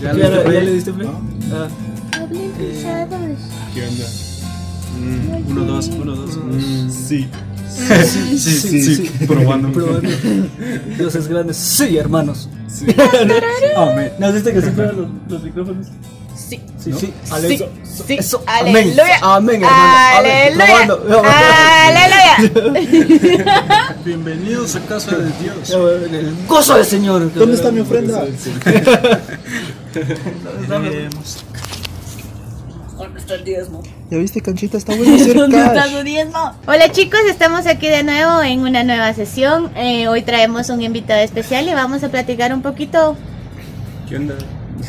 ¿Ya, ¿Ya, le diste ya play? le diste play? ¿No? Ah. ¿Qué onda? Uno, dos, uno, dos. Mm, sí. Sí, sí, sí. Probando. probando. Dios es grande. Sí, hermanos. Sí. Amén. ¿No has visto que siempre los, los micrófonos? Sí. Sí, sí. Sí, Aleluya. sí, Eso. Amén. aleluya. Amén, hermano. Aleluya. Aleluya. Bienvenidos a casa de Dios. Ya, El gozo del Señor. ¿Dónde está mi ofrenda? ¿Dónde está el diezmo? ¿Ya viste, Canchita? Está bueno hacer ¿Dónde está cash. su diezmo? Hola chicos, estamos aquí de nuevo en una nueva sesión. Eh, hoy traemos un invitado especial y vamos a platicar un poquito. ¿Qué onda?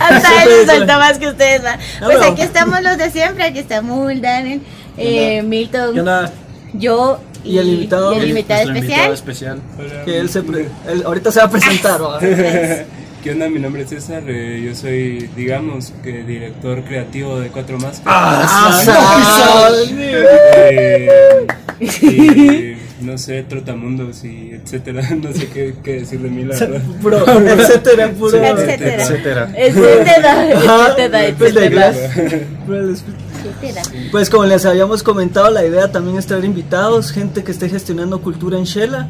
Hasta él soltó más que ustedes. Pues aquí estamos los de siempre. Aquí está Mul, Daniel, eh, Milton, ¿Qué onda? yo Y el invitado. y el invitado Nuestro especial. Que él se. pre- él ahorita se va a presentar. ¿Qué onda? Mi nombre es César. eh, yo soy, digamos, que director creativo de Cuatro Máscaras. Ah, Eh, y, no sé, trotamundos y etcétera. No sé qué, qué decir de mí, la verdad. Puro, etcétera, puro. Etcétera. Etcétera. Etcétera. Etcétera. pues. Etcétera. Pues como les habíamos comentado, la idea también es traer invitados, gente que esté gestionando cultura en Shela.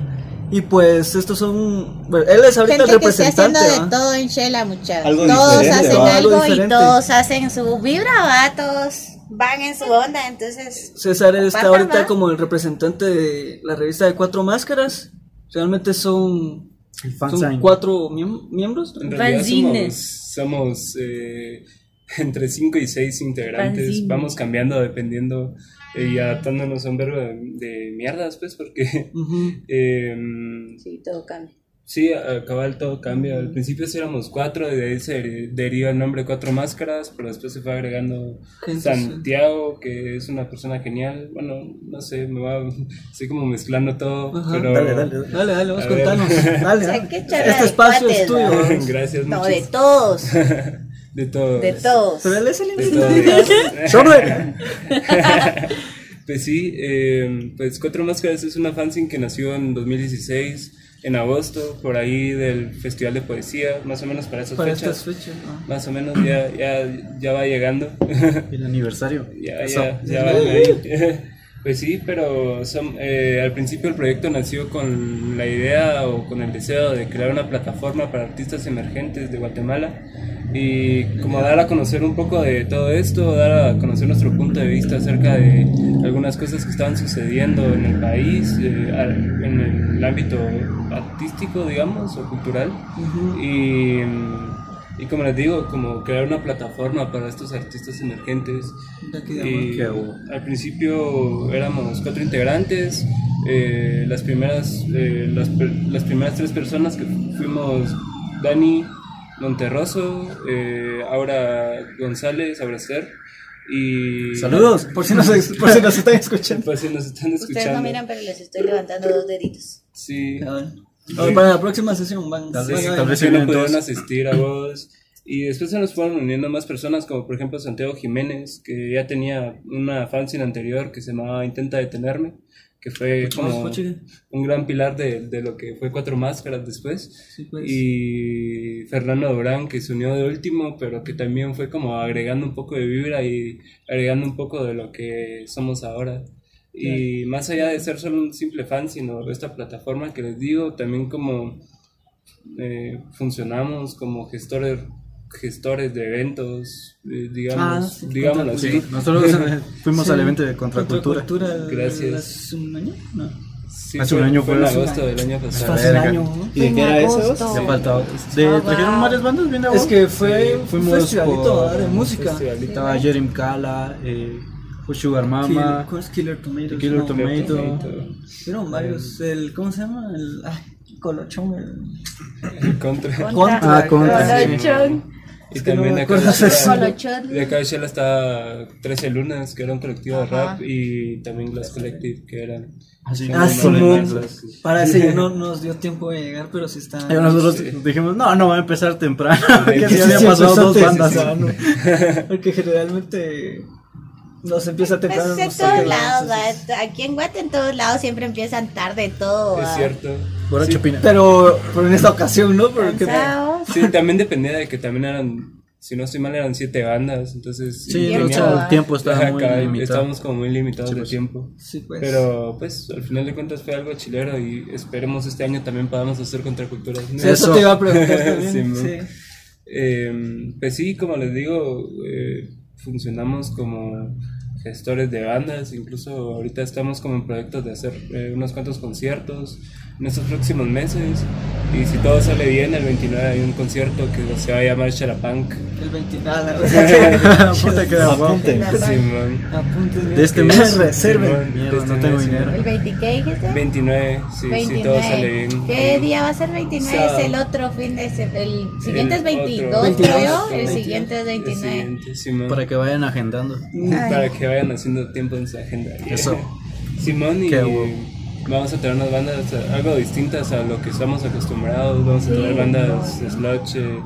Y pues estos son, bueno, él es ahorita Gente el que representante. haciendo de todo en Shela, muchachos. Algo Todos hacen ¿va? algo, Algo y todos hacen su vibra, va, todos van en su onda, entonces. César está ahorita ¿va? como el representante de la revista de Cuatro Máscaras. Realmente son, El son cuatro miem- miembros. En realidad somos, somos eh, entre 5 y 6 integrantes. Vamos cambiando dependiendo y adaptándonos a un verbo de, de mierdas, pues, porque Ujú. em, Sí, todo cambia. sí, a cabal todo cambia. Al principio sí éramos cuatro, y de ahí se deri- deriva el nombre Cuatro Máscaras, pero después se fue agregando Gente, Santiago, que es una persona genial. Bueno, no sé, me va, estoy como mezclando todo, Ajá. pero... Dale, dale, dale. Dale, dale, vos contanos. Dale, O sea, dale. Este espacio es cuates, tuyo. ¿va? ¿va? Gracias, No, muchas- de todos. de todos. De todos. Pero él es el. Sobre. Pues sí, eh, pues Cuatro Máscaras es una fanzine que nació en 2016, en agosto, por ahí del Festival de Poesía, más o menos para esas Para fechas. estas fechas. ¿no? Más o menos ya, ya, ya va llegando. El aniversario. ya, ya, ya ahí. Pues sí, pero son, eh, al principio el proyecto nació con la idea o con el deseo de crear una plataforma para artistas emergentes de Guatemala y como dar a conocer un poco de todo esto, dar a conocer nuestro punto de vista acerca de algunas cosas que estaban sucediendo en el país, eh, en el ámbito artístico, digamos, o cultural. Y y como les digo, como crear una plataforma para estos artistas emergentes. Y al principio éramos cuatro integrantes. eh, las, primeras, eh, las, las primeras tres personas que fuimos Dani Monterroso, eh, Aura González, Abracer. Y Saludos, por si nos, por si nos están escuchando. Pues si nos están escuchando. Ustedes no miran, pero les estoy levantando dos deditos. Sí. Bueno, Para la próxima sesión van. Tal Sí, vez- a tal ver. vez no pudieron asistir a vos. Y después se nos fueron uniendo más personas, como por ejemplo Santiago Jiménez, que ya tenía una fanzine anterior que se llamaba Intenta Detenerme, que fue como un gran pilar de, de lo que fue Cuatro Máscaras después. Sí, pues. Y Fernando Durán, que se unió de último, pero que también fue como agregando un poco de vibra y agregando un poco de lo que somos ahora. Y más allá de ser solo un simple fan, sino esta plataforma que les digo, también como eh, funcionamos como gestores gestores de eventos, eh, digamos, Ah, sí, digámoslo así. Sí, nosotros eh, fuimos Sí. al evento de Contracultura. Contracultura Gracias. hace un año? No. Sí, Hace un año fue fue en agosto del año pasado. Hace. ¿Y de qué era eso? agosto. Ya falta otro. De, trajeron varias bandas bien Es que fue un fuimos festivalito por- ¿verdad? de música. Festivalito. Estaba Jerim Kala, eh, fue Sugar Mama, Kill- ¿cómo es Killer Tomatoes. Killer no, Tomato. Tomato. Fueron varios. El, ¿Cómo se llama? El ay, Colochón. El, Contra. Contra. Ah, Contra. Colochón. Y Es que no también acá, de acá de está 13 Lunas, que era un colectivo de rap, y también Glass Collective, que eran... Así, Ah, letras. Para ese no nos dio tiempo de llegar, pero sí está. Y nosotros Sí. dijimos, no, no va a empezar temprano, porque Sí, ya había Sí, pasado dos antes, bandas. temprano. Porque generalmente nos empieza temprano. Es en nos todos lados, aquí en Guate en todos lados siempre empiezan tarde todo. Es cierto. Borracho Sí, Pina. Pero, pero en esta ocasión, ¿no? Porque Cansados. Sí, también dependía de que también eran, si no estoy mal, eran siete bandas, entonces... Sí, Tiempo, o sea, el tiempo estaba Ajá, muy limitado. Estábamos como muy limitados Sí, de pues. tiempo. Sí, pues. Pero pues al final de cuentas fue algo chilero y esperemos este año también podamos hacer contracultura. Sí, eso te iba a preguntar también. Sí. Eh, pues sí, como les digo, eh, funcionamos como gestores de bandas, incluso ahorita estamos como en proyectos de hacer eh, unos cuantos conciertos en estos próximos meses y si todo sale bien, el 29 hay un concierto que se va a llamar Charapunk. El 20. Ah, la- Puta que. Apunten. De este mes. Reserven. Este no tengo mes, dinero. ¿El 20 qué dijiste? 29, sí, si todo sale bien. ¿Qué día va a ser 29? Sábado. Es el otro fin de semana. El siguiente El es 22, otro. creo 22, yo. El 22. siguiente es El 29. siguiente, Simón. Para que vayan agendando. para que vayan haciendo tiempo en su agenda. Eso. Simón y. vamos a traer unas bandas eh, algo distintas a lo que estamos acostumbrados. Vamos a traer bandas sludge. eh,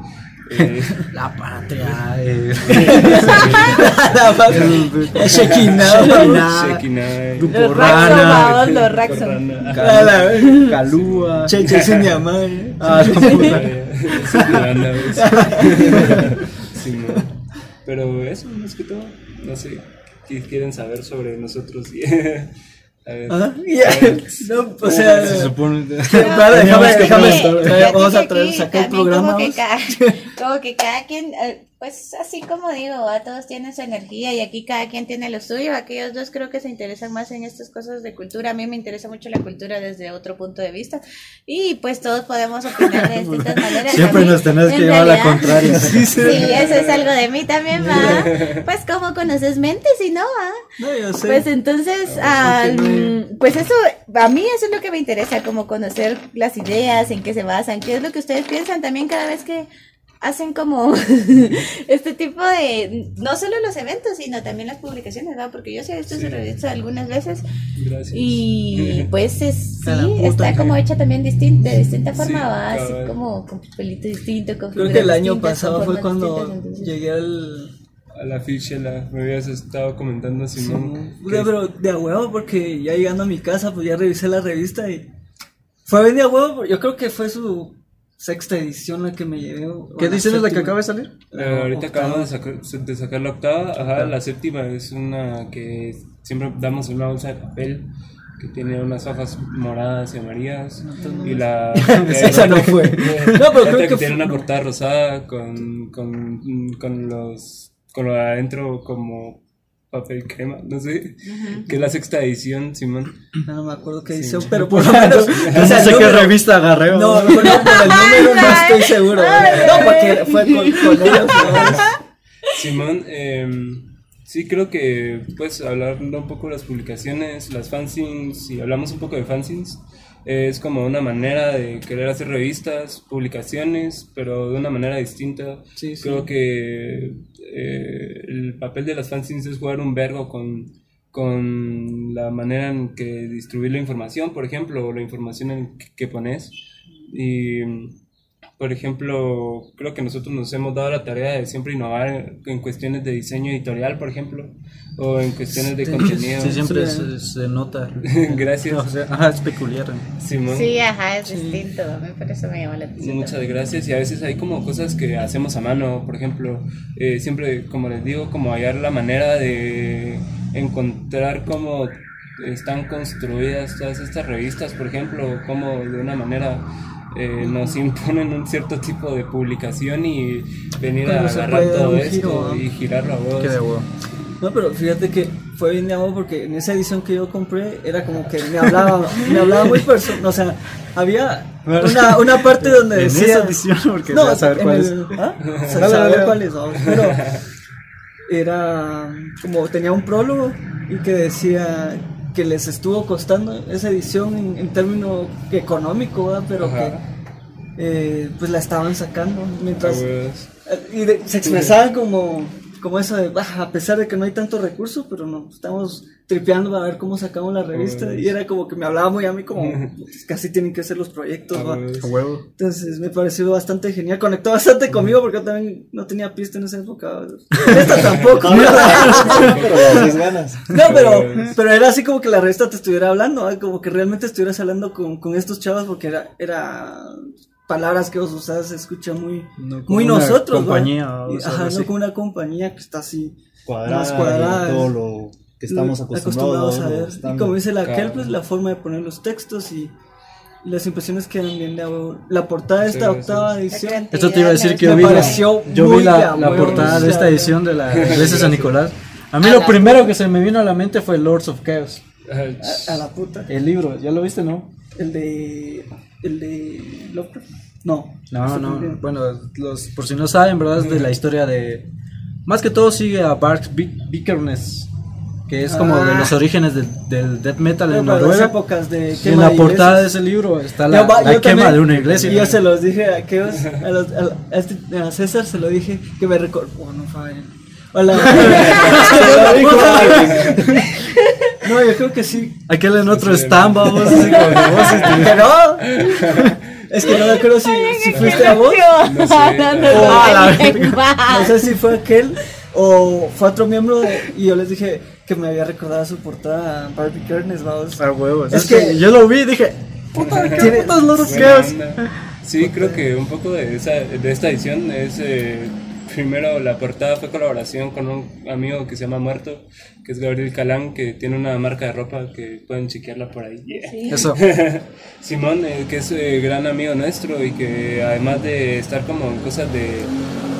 eh, La patria. eh. Shekinah. Shekinah, Grupo Los Rana. Raxo, vamos, los Raxo. Rana. A la vez. Calúa. Cheche sin llamar. eh. Ah, la. Pero eso, más que todo, no sé, ¿qué quieren saber sobre nosotros? A ver. Ajá, ya. No, o sea. Se supone. Vale, déjame, déjame. Vamos a traer, sacar el programa. Como que, cada, como que cada quien, eh, pues así como digo, a todos tienen su energía y aquí cada quien tiene lo suyo. Aquellos dos creo que se interesan más en estas cosas de cultura. A mí me interesa mucho la cultura desde otro punto de vista. Y pues todos podemos opinar de distintas maneras. Siempre mí, nos tenés en que llevar a la contraria. Sí, eso es algo de mí también, va. Pues como conoces mentes y no, va. No, yo sé. Pues entonces, pues eso, a mí eso es lo que me interesa, como conocer las ideas, en qué se basan, qué es lo que ustedes piensan también cada vez que hacen como este tipo de, no solo los eventos, sino también las publicaciones, ¿verdad? Porque yo sí he visto Sí. su revista algunas veces Gracias. y pues es, sí, está que- como hecha también distinta, de distinta forma, Sí, va, así como con pelito distinto, con Creo que el año pasado fue cuando llegué al. A la ficha la, me habías estado comentando. Puta, que- pero de a huevo, porque ya llegando a mi casa, pues ya revisé la revista y. Fue bien de a huevo, porque yo creo que fue su sexta edición la que me llevé. ¿Qué edición es la que acaba de salir? Eh, ahorita acabamos de sacar, de sacar la octava, ajá, la séptima es una que siempre damos en una bolsa de papel que tiene unas hojas moradas y amarillas y la Esa no fue. No, pero otra creo que tiene fue- una portada rosada con, con, con los con lo de adentro como papel crema, no sé, que es la sexta edición, Simón. No me acuerdo qué Sí. edición, pero por lo menos. No o sea, sé el qué número- revista agarré. No, ¿o? por, por el número no estoy seguro. No, porque fue con, con ellos. ¿no? Simón, eh, sí creo que pues hablando un poco de las publicaciones, las fanzines, si hablamos un poco de fanzines, es como una manera de querer hacer revistas, publicaciones, pero de una manera distinta. Sí, sí. Creo que eh, el papel de las fanzines es jugar un vergo con, con la manera en que distribuir la información, por ejemplo, o la información en que, que pones. Y por ejemplo, creo que nosotros nos hemos dado la tarea de siempre innovar en cuestiones de diseño editorial, por ejemplo, o en cuestiones de contenido. Sí, siempre Sí. se, se nota. Gracias. O sea, ajá, es peculiar. Simón. Sí, ajá, es distinto, a mí por eso me llama la atención. Muchas gracias y a veces hay como cosas que hacemos a mano, por ejemplo, eh, siempre, como les digo, como hallar la manera de encontrar cómo están construidas todas estas revistas, por ejemplo, cómo de una manera eh, nos imponen un cierto tipo de publicación y venir a agarrar todo esto y girarlo a vos. Qué de huevo. No, pero fíjate que fue bien de amor porque en esa edición que yo compré era como que me hablaba, me hablaba muy personal, o sea, había una, una parte donde En decía... esa edición, porque no, a saber cuál el- es. ¿Ah? Saber dale. cuál es, pero era como tenía un prólogo y que decía que les estuvo costando esa edición en, en término económico, ¿verdad? pero Ajá. que eh, pues la estaban sacando mientras A huevos. y de- se expresaban como, como eso de, "Bah, a pesar de que no hay tanto recurso, pero no, estamos tripeando a ver cómo sacamos la revista. Pues. Y era como que me hablaba muy a mí como, "Pues, casi tienen que ser los proyectos. A ¿va?". huevos. A huevo. Entonces me pareció bastante genial. Conectó bastante conmigo porque yo también no tenía pista en esa época. Esta tampoco. No, pero, pero era así como que la revista te estuviera hablando, como que realmente estuvieras hablando con, con estos chavos porque era, era palabras que vos usás se escucha muy, No como muy una nosotros, compañía o Ajá, no como una compañía que está así Cuadrada, más cuadrada. y todo lo que estamos acostumbrados, a ver. Y como dice la Claro. Kel, pues la forma de poner los textos y las impresiones quedan bien de huevo. La portada de esta Sí, octava sí. edición. Esto te iba a decir que yo vi la, yo vi la, la portada o de esta edición de la iglesia de San Nicolás. A mí A lo primero que se me vino a la mente fue Lords of Chaos. A, a la puta. El libro, ¿ya lo viste, no? El de. El de. Lovecraft. No. No, no. también. Bueno, los, por si no saben, ¿verdad? Es de la historia de. Más que todo sigue a Bart Vikernes, que es como de Ah. los orígenes del, del death metal en para las Noruega. épocas de Y en quema la de portada de ese libro está la, va- la quema también- de una iglesia. Y yo se los dije a aquellos, a, los, a, este- a César se lo dije que me recordó. Oh, no. Hola. no, yo creo que sí. Aquel en otro Sí, stand, vamos, así como que vos, este, no. Es que no me acuerdo si, si fuiste a vos. No sé. Ah, la No sé si fue aquel o fue otro miembro de- y yo les dije que me había recordado su portada a Barbie Kernes, vamos. a huevos. Es Es que- que yo lo vi y dije, puta, ¿qué Chaos? onda. Sí, creo que un poco de, esa, de esta edición es eh, primero la portada fue colaboración con un amigo que se llama Muerto, que es Gabriel Calán, que tiene una marca de ropa que pueden chequearla por ahí. Eso. Simón, eh, que es eh, gran amigo nuestro y que además de estar como en cosas de,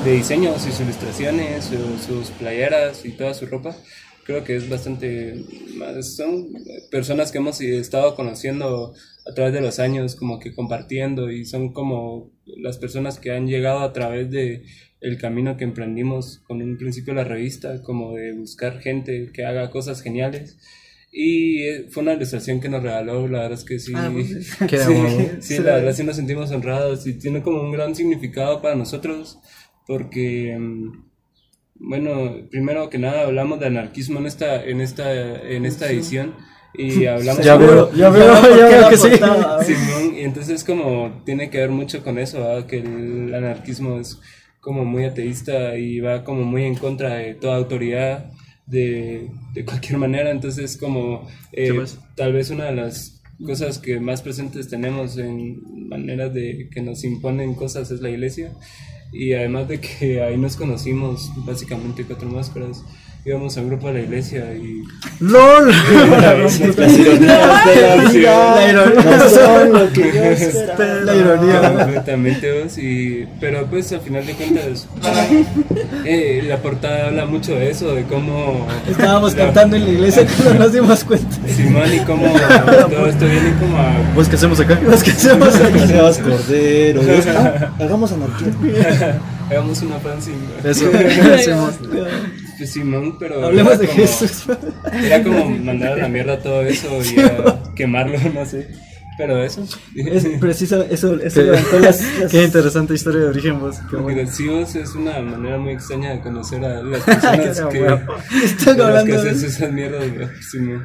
de diseño, sus ilustraciones, su- sus playeras y toda su ropa, creo que es bastante... más- Son personas que hemos estado conociendo a través de los años, como que compartiendo y son como las personas que han llegado a través de el camino que emprendimos con un principio de la revista, como de buscar gente que haga cosas geniales. Y eh, fue una ilustración que nos regaló, la verdad es que sí. Ah, pues, Qué sí, sí, la verdad sí nos sentimos honrados y tiene como un gran significado para nosotros porque, mm, bueno, primero que nada hablamos de anarquismo en esta, en esta, en esta edición y hablamos Ya veo, ya veo, ¿por qué ya veo que sí. Simón, y entonces como tiene que ver mucho con eso, ¿verdad? que el anarquismo es como muy ateísta y va como muy en contra de toda autoridad de, de cualquier manera, entonces como eh, tal vez una de las cosas que más presentes tenemos en maneras de que nos imponen cosas es la iglesia. Y además de que ahí nos conocimos básicamente cuatro máscaras íbamos a un grupo de la iglesia y ¡LOL! De la. La ironía. La completamente vos, y pero pues al final de cuentas eh, la portada habla mucho de eso de cómo Estábamos cantando en la iglesia cuando nos dimos cuenta. Simón y cómo todo esto viene como a Pues, ¿qué hacemos acá? Los que hacemos aquí. Sebas Cordero. Dios, ah, hagamos anarquía. hagamos una fanzine Eso, hacemos. Pues Simón pero Hablemos era de como- Jesús. era como mandar a la mierda todo eso y a quemarlo no sé pero eso Es preciso, eso, eso levantó las, las- Qué interesante historia de origen, vos. Diversivos es una manera muy extraña de conocer a las personas que. Están hablando que de haces esas mierdas. Sí, no.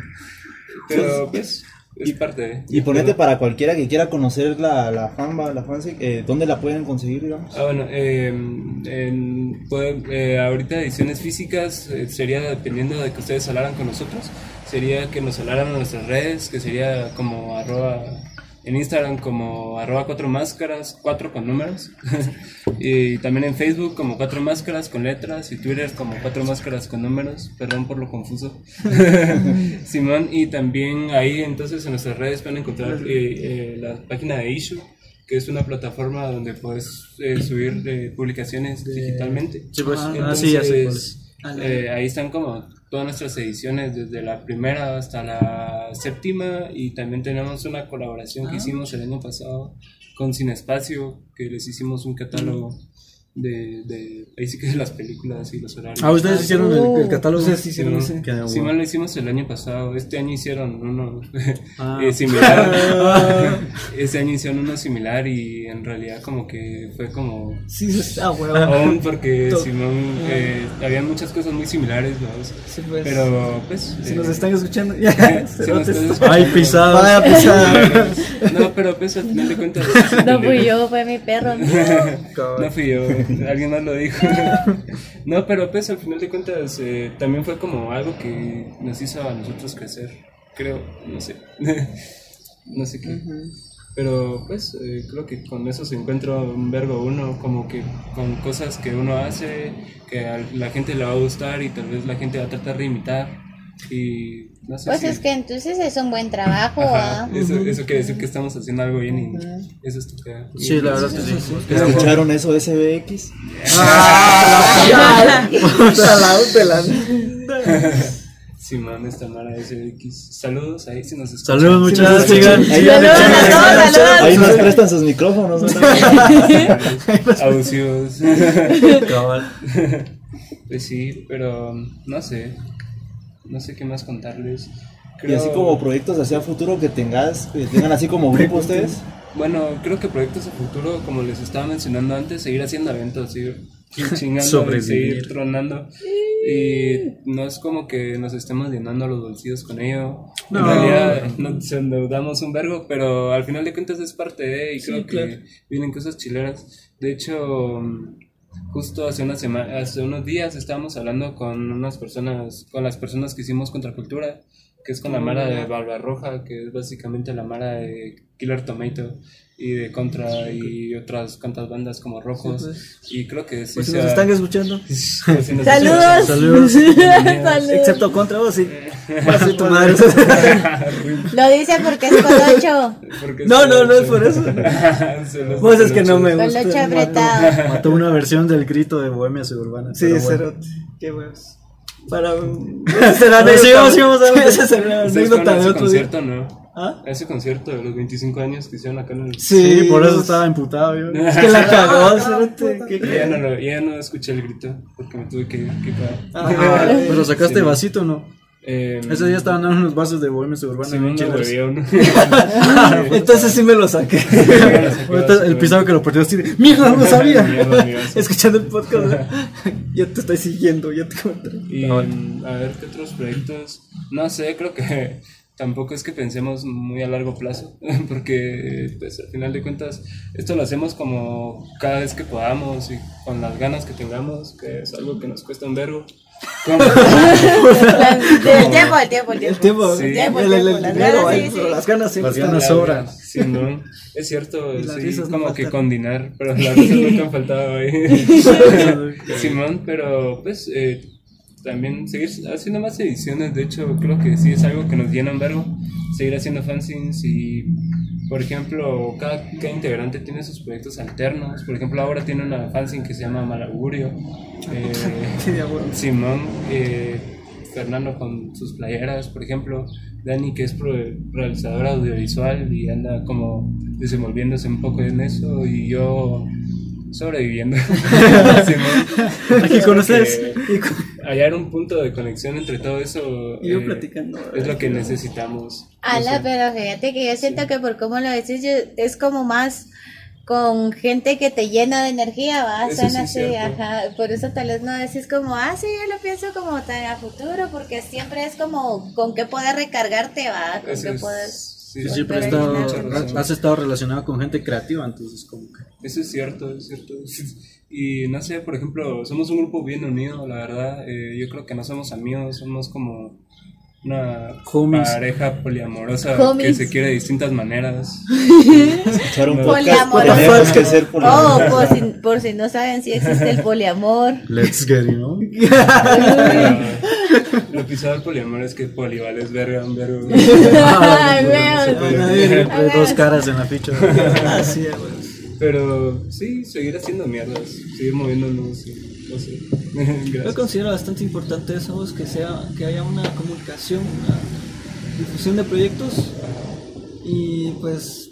Pero pues es parte. Y ponete para cualquiera que quiera conocer la, la fanba, la fanfic, eh, ¿dónde la pueden conseguir, digamos? Ah, bueno, eh, en- puede- eh, ahorita ediciones físicas eh, sería dependiendo de que ustedes hablaran con nosotros, sería que nos hablaran en nuestras redes, que sería como arroba, en Instagram como arroba cuatro máscaras, cuatro con números, y también en Facebook como cuatro máscaras con letras, y Twitter como cuatro máscaras con números, perdón por lo confuso. Simón, y también ahí entonces en nuestras redes pueden encontrar eh, eh, la página de Issue, que es una plataforma donde puedes eh, subir eh, publicaciones digitalmente. Sí, pues. Ah, Ah, sí, ya sé Entonces, cuál es. eh, ahí están como todas nuestras ediciones, desde la primera hasta la séptima, y también tenemos una colaboración Ah. que hicimos el año pasado con Sin Espacio, que les hicimos un catálogo de, de ahí sí que de las películas y los horarios. Ah, ustedes hicieron el, el catálogo. Sí hicieron Sí, bueno. Sí, mal lo hicimos el año pasado. Este año hicieron uno Ah. eh, similar. este año hicieron uno similar y en realidad como que fue como Sí, sí, está huevo. aún porque Simón eh, había muchas cosas muy similares, ¿no? Sí, pues. Pero pues si eh, nos están escuchando, ya. si nos cerotes. están escuchando, Ay, pisado. Vaya pisada. No, pero pues al final de cuentas No fui yo, fue mi perro. No fui yo, alguien más lo dijo. No, pero pues al final de cuentas eh, también fue como algo que nos hizo a nosotros crecer, creo, no sé. No sé qué. Pero pues eh, creo que con eso se encuentra un verbo uno, como que con cosas que uno hace, que a la gente le va a gustar y tal vez la gente va a tratar de imitar. Y no sé Pues si- es que entonces es un buen trabajo, Ajá, ¿ah? eso, eso quiere decir que estamos haciendo algo bien y eso es tu idea. Sí, la verdad es que sí. ¿Escucharon eso de SBX? Puta, la de la- Simón, esta Mara SX. Saludos ahí si nos escuchan. Saludos, Sí, muchachos. nos sigan. Ahí, Saludos a todos, saludos. ahí nos prestan sus micrófonos. ¿no? Abusivos. Cabal. Pues sí, pero no sé. No sé qué más contarles. Y así Creo- como proyectos hacia futuro que tengas, que tengan así como grupo ustedes. Bueno, creo que proyectos a futuro, como les estaba mencionando antes, seguir haciendo eventos, seguir chingando y seguir tronando. Y no es como que nos estemos llenando los bolsillos con ello. En No. realidad nos endeudamos un vergo, pero al final de cuentas es parte de, y Sí, creo que claro. vienen cosas chileras. De hecho, justo hace una semana, hace unos días estábamos hablando con unas personas, con las personas que hicimos Contracultura, que es con la Mara de Barbarroja, que es básicamente la Mara de Killer Tomato y de Contra y otras cuantas bandas como Rojos. Sí, pues. Y creo que sí Pues si nos están escuchando. pues si nos Saludos. Saludos. Saludos. Excepto contra vos, sí. Tu madre. Lo dice porque es colocho. Porque No, no, no es por eso. Vos es que no me Colocho gusta. apretado. Mató una versión del grito de Bohemia Suburbana. Sí, pero bueno. cerote. Qué huevos. Para. Será A ver, anécdota. sigamos, sigamos, adelante. Esa será ¿Ustedes fueron anécdota a de ese otro día. concierto, no? ¿Ah? A ese concierto de los 25 años que hicieron acá en el... Sí, por eso estaba emputado yo. Es que la cagó, cerote. ¿Qué Yo ya no, lo- ya no escuché el grito porque me tuve que, que parar. Ah, Pero sacaste Sí. vasito, ¿no? Eh, Ese día estaban dando unos vasos de Bohemia Suburbana. sí. Entonces sí me lo saqué. El pisado que lo perdió así de ¡Mierda, no sabía! Mierda, mi vaso. Escuchando el podcast. Yo te estoy siguiendo, yo te comenté. Y mm, a ver qué otros proyectos. No sé, creo que tampoco es que pensemos muy a largo plazo, porque pues al final de cuentas esto lo hacemos como cada vez que podamos y con las ganas que tengamos, que es algo que nos cuesta un verbo. Como- El tiempo, el tiempo, el El tiempo. Sí. el, tiempo, el, tiempo, las ganas, sí, las ganas siempre Las están. ganas sobran. Sí, no, es cierto, sí, risas no como que faltan. condinar, pero las risas nunca han faltado ahí. Simón, pero pues eh, también seguir haciendo más ediciones, de hecho creo que sí es algo que nos llena un verbo, seguir haciendo fanzines y por ejemplo cada, cada integrante tiene sus proyectos alternos, por ejemplo ahora tiene una fanzine que se llama Malaugurio, eh. Simón, eh, Fernando con sus playeras, por ejemplo, Dani que es pro- realizador audiovisual y anda como desenvolviéndose un poco en eso y yo sobreviviendo. Simón. Aquí conoces. Que Hallar un punto de conexión entre todo eso Y yo eh, platicando. es lo que necesitamos. No Ala, sé. pero fíjate que yo siento que por cómo lo decís, yo- es como más con gente que te llena de energía, va, Eso Son sí así, ajá, por eso tal vez no decís como, ah, sí, yo lo pienso como tan a futuro, porque siempre es como con qué poder recargarte, va, con Eso qué es- puedes... sí, siempre has estado, has estado relacionado con gente creativa, entonces como que... Eso es cierto, es cierto. Y no sé, por ejemplo, somos un grupo bien unido, la verdad. Eh, yo creo que no somos amigos, somos como una Homies. pareja poliamorosa Homies. que se quiere de distintas maneras. Escuchar un. Tenemos que ser Oh, poliamorosos. por si, por si no saben si existe el poliamor. Let's get it, ¿no? Lo pisado del poliamor es que polival es verga, un vergo. Ay, veo. Hay dos caras en la ficha. Así es, güey. Pero sí, seguir haciendo mierdas, seguir moviéndonos, y no sé. Yo considero bastante importante eso, que sea que haya una comunicación, una difusión de proyectos. Y pues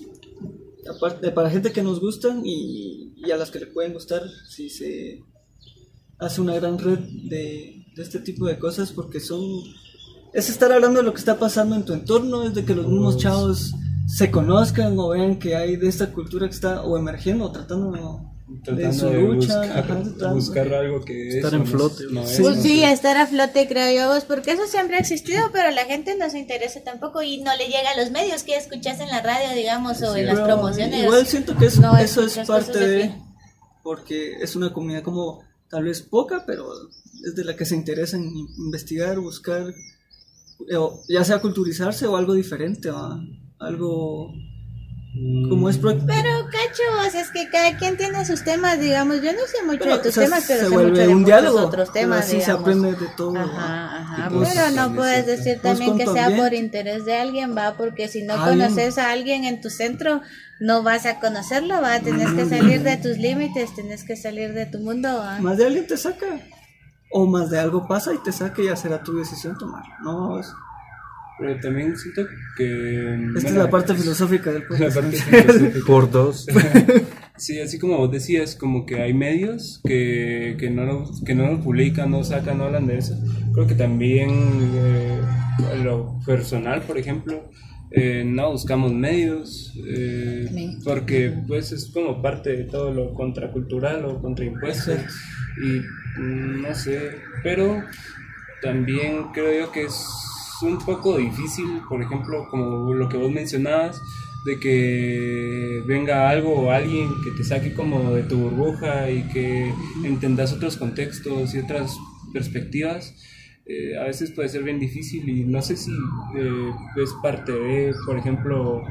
aparte para gente que nos gustan y, y a las que le pueden gustar si se hace una gran red de, de este tipo de cosas porque son es estar hablando de lo que está pasando en tu entorno, es de que los mismos chavos se conozcan o vean que hay de esta cultura que está o emergiendo o tratando de su de lucha, buscar, ajá, tratando- buscar algo que Estar eso en no- flote. no es, Sí. Pues no sí, sé. estar a flote, creo yo, vos, porque eso siempre ha existido, pero la gente no se interesa tampoco y no le llega a los medios que escuchas en la radio, digamos, o en las promociones. Igual siento que es- No eso es parte de. Porque es una comunidad como tal vez poca, pero es de la que se interesa en investigar, buscar, eh, o ya sea culturizarse o algo diferente, ¿va? Algo como es Pero, cacho, o sea, es que cada quien tiene sus temas, digamos. Yo no sé mucho Pero, de tus o sea, temas, pero se sé vuelve mucho de un diálogo, otros temas, así se digamos. aprende de todo. Ajá, ajá. Pues, pero no puedes se- decir pues, también que sea también. por interés de alguien, va, porque si no Ah, bien. conoces a alguien en tu centro, no vas a conocerlo, va. Tienes que salir de tus límites, tienes que salir de tu mundo, va. Más de alguien te saca. O más de algo pasa y te saca y ya será tu decisión tomar. No, es- Pero también siento que... esta es bueno, la parte filosófica del la podcast. parte filosófica. Por dos. Sí, así como vos decías, como que hay medios que, que, no, lo, que no lo publican, no sacan, no hablan de eso. Creo que también eh, lo personal, por ejemplo, eh, no buscamos medios, eh, Sí. porque pues es como parte de todo lo contracultural o contraimpuesto. Y mm, no sé, pero también creo yo que es un poco difícil, por ejemplo, como lo que vos mencionabas, de que venga algo o alguien que te saque como de tu burbuja y que entendas otros contextos y otras perspectivas. eh, a veces puede ser bien difícil y no sé si eh, es parte de, por ejemplo,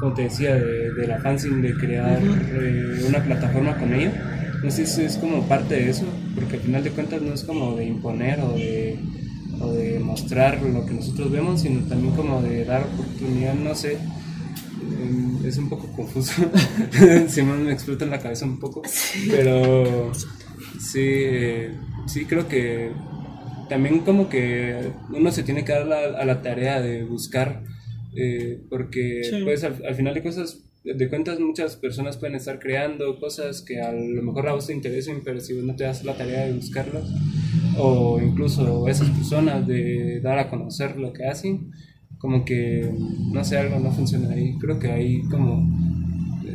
como te decía, de, de la fanzine, de crear eh, una plataforma con ello. No sé si es como parte de eso, porque al final de cuentas no es como de imponer o de, o de mostrar lo que nosotros vemos, sino también como de dar oportunidad, no sé. Eh, Es un poco confuso, si más me explota en la cabeza un poco, pero sí, sí creo que también como que uno se tiene que dar la- a la tarea de buscar, eh, porque Sí. pues al, al final de cosas, de cuentas muchas personas pueden estar creando cosas que a lo mejor a vos te interesen, pero si vos no te das la tarea de buscarlas, o incluso esas personas de dar a conocer lo que hacen, como que, no sé, algo no funciona ahí. Creo que ahí como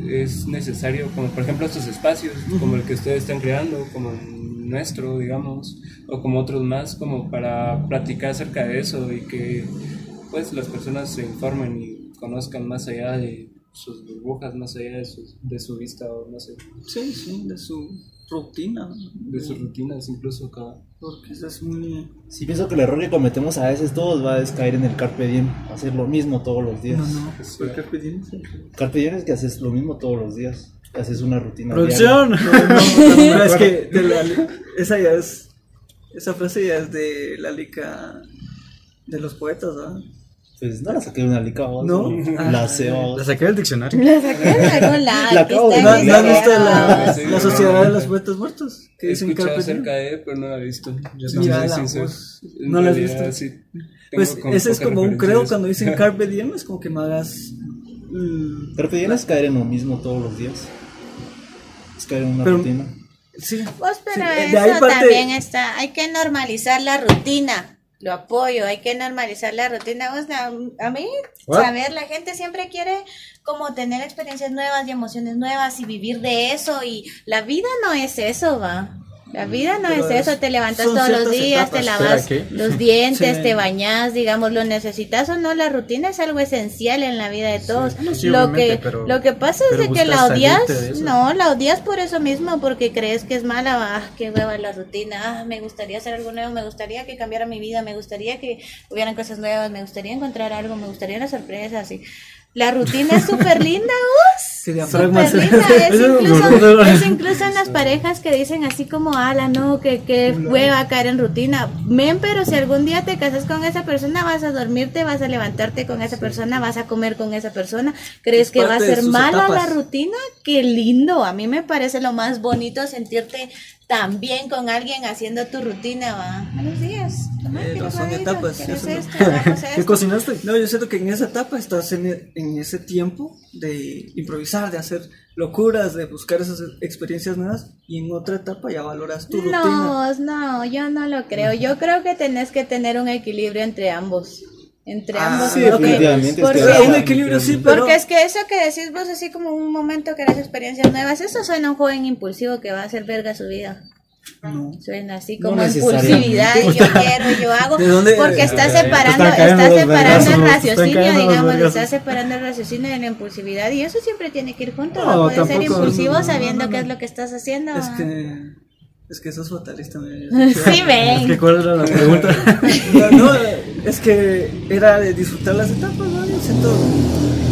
es necesario, como por ejemplo estos espacios, como el que ustedes están creando, como el nuestro, digamos, o como otros más, como para platicar acerca de eso y que pues las personas se informen y conozcan más allá de sus burbujas, más allá de su, de su vista o no sé, Sí, sí, de su rutina. de sus rutinas incluso cada... Porque eso es muy. Sí, pienso que el error que cometemos a veces todos va a es caer en el carpe diem, hacer lo mismo todos los días. No, no. Sí. ¿Por qué pedimos? Carpe diem es que haces lo mismo todos los días, que haces una rutina. Producción. No, no, no, es que de la esa ya es. Esa frase ya es de la lica de los poetas, ¿verdad? Pues no la saqué de una lica, vos, No. La Ah, sé, vos. La saqué del diccionario. La saqué de algún lado. La acabo de- está ¿No, has visto la, Sí, la sociedad de los poetas muertos? Que He dicen escuchado carpe diem. acerca de, pero no la he visto. Yo soy sincero. pues, ¿no la has visto? sí, Pues ese es como un credo cuando dicen carpe diem, es como que me hagas. mm, Carpe diem es caer en lo mismo todos los días. Es caer en una Pero- rutina. sí. Pues, pero eso también está. Hay que normalizar la rutina. Lo apoyo, hay que normalizar la rutina. O sea, a mí, What? saber, la gente siempre quiere como tener experiencias nuevas y emociones nuevas y vivir de eso. Y la vida no es eso, va. La vida no Pero es eso, es- te levantas todos los días, te lavas los dientes, Sí. te bañas, digamos, lo necesitas o no, la rutina es algo esencial en la vida de todos. No, sí, lo, que, pero- lo que pasa es de que la odias, de no, la odias por eso mismo, porque crees que es mala, ah, qué hueva la rutina, ah, me gustaría hacer algo nuevo, me gustaría que cambiara mi vida, me gustaría que hubieran cosas nuevas, me gustaría encontrar algo, me gustaría una sorpresa, así. La rutina es súper linda, ¿us? Sí, diafragma. Súper linda, es incluso, es incluso en las parejas que dicen así como, ala, no, que, que hueva caer en rutina. Men, pero si algún día te casas con esa persona, vas a dormirte, vas a levantarte con esa persona, vas a comer con esa persona. ¿Crees Es que va a ser mala la rutina? Qué lindo. A mí me parece lo más bonito sentirte tan bien con alguien haciendo tu rutina, va. Buenos días. Eh, ¿qué no, son etapas, ¿Qué cocinaste? No, yo siento que en esa etapa estás en, en ese tiempo de improvisar, de hacer locuras, de buscar esas experiencias nuevas y en otra etapa ya valoras tu rutina. No, no, yo no lo creo. Yo creo que tenés que tener un equilibrio entre ambos. Entre Ah, ambos. sí, porque- definitivamente, porque- estoy de un equilibrio sí, pero Porque es que eso que decís vos, así como un momento que las experiencias nuevas, eso suena a un joven impulsivo que va a hacer verga su vida. no. Suena así No como necesariamente. impulsividad, yo quiero, yo hago. ¿De dónde- Porque está Están separando, está separando el raciocinio, digamos, está separando el raciocinio de la impulsividad y eso siempre tiene que ir junto. No, No, puedes ser tampoco- impulsivo no, no, sabiendo no, no. qué es lo que estás haciendo. Es que es que sos fatalista. me- Sí, ven. ¿Qué cuál era la pregunta? No, no, es que era de disfrutar las etapas, ¿no? siento.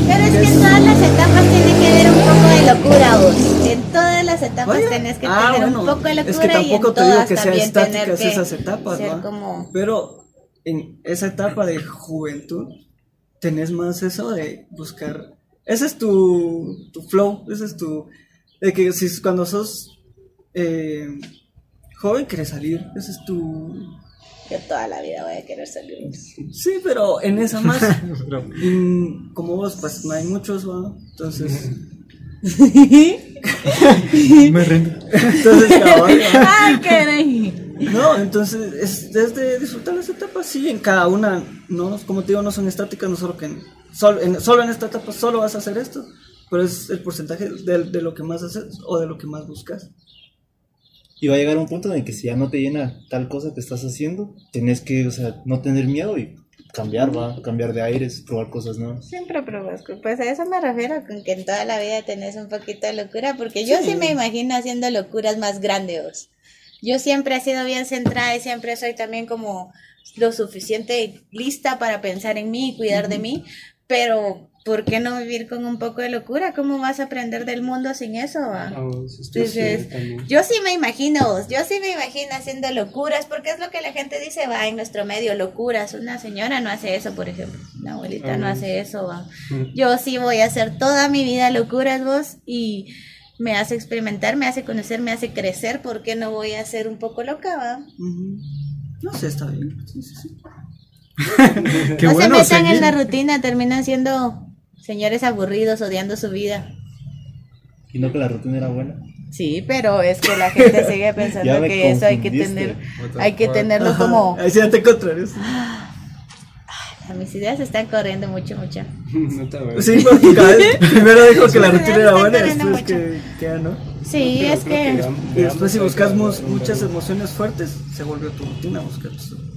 Pero es que en todas las etapas tiene que haber un poco de locura vos. En todas las etapas tenés que ah, tener un poco de locura es que y en tampoco te digo que sean estáticas que esas etapas, como... Pero en esa etapa de juventud tenés más eso de buscar. Ese es tu, tu flow, ese es tu. De que si cuando sos eh, joven quieres salir, ese es tu. Yo toda la vida voy a querer salir. Sí, pero en esa más. mm, como vos, pues no hay muchos, ¿va? Entonces. Me rindo. Entonces, ¿va? ¡Ay, caray! No, entonces es desde disfrutar las etapas, sí, en cada una, no, como te digo, no son estáticas, no solo que en, solo, en, solo en esta etapa solo vas a hacer esto, pero es el porcentaje de, de lo que más haces o de lo que más buscas. Y va a llegar un punto en el que si ya no te llena tal cosa que estás haciendo, tenés que, o sea, no tener miedo y cambiar, va, cambiar de aires, probar cosas nuevas. Siempre pruebas, pues a eso me refiero, con que en toda la vida tenés un poquito de locura, porque yo sí, me imagino haciendo locuras más grandes. Yo siempre he sido bien centrada y siempre soy también como lo suficiente lista para pensar en mí y cuidar de mí, pero ¿por qué no vivir con un poco de locura? ¿Cómo vas a aprender del mundo sin eso? va? Ah, Entonces, yo sí me imagino, yo sí me imagino haciendo locuras, porque es lo que la gente dice, va, en nuestro medio, locuras. Una señora no hace eso, por ejemplo. Una abuelita no Ah. hace eso, va. Mm. Yo sí voy a hacer toda mi vida locuras, vos, y me hace experimentar, me hace conocer, me hace crecer. ¿Por qué no voy a ser un poco loca, va? No sé, está bien. Sí, sí, sí. Qué no bueno se metan seguir. en la rutina, terminan siendo señores aburridos, odiando su vida. Y no que la rutina era buena. Sí, pero es que la gente sigue pensando que eso hay que tener, hay que tenerlo como Ahí sí ya te contrarias. A mis ideas están corriendo mucho, mucho. No te voy a- Sí, porque cada vez primero dijo que la rutina era buena después mucho. que, que ya no. Sí, Pero es que... Y de después si buscamos muchas emociones fuertes, se vuelve tu rutina buscar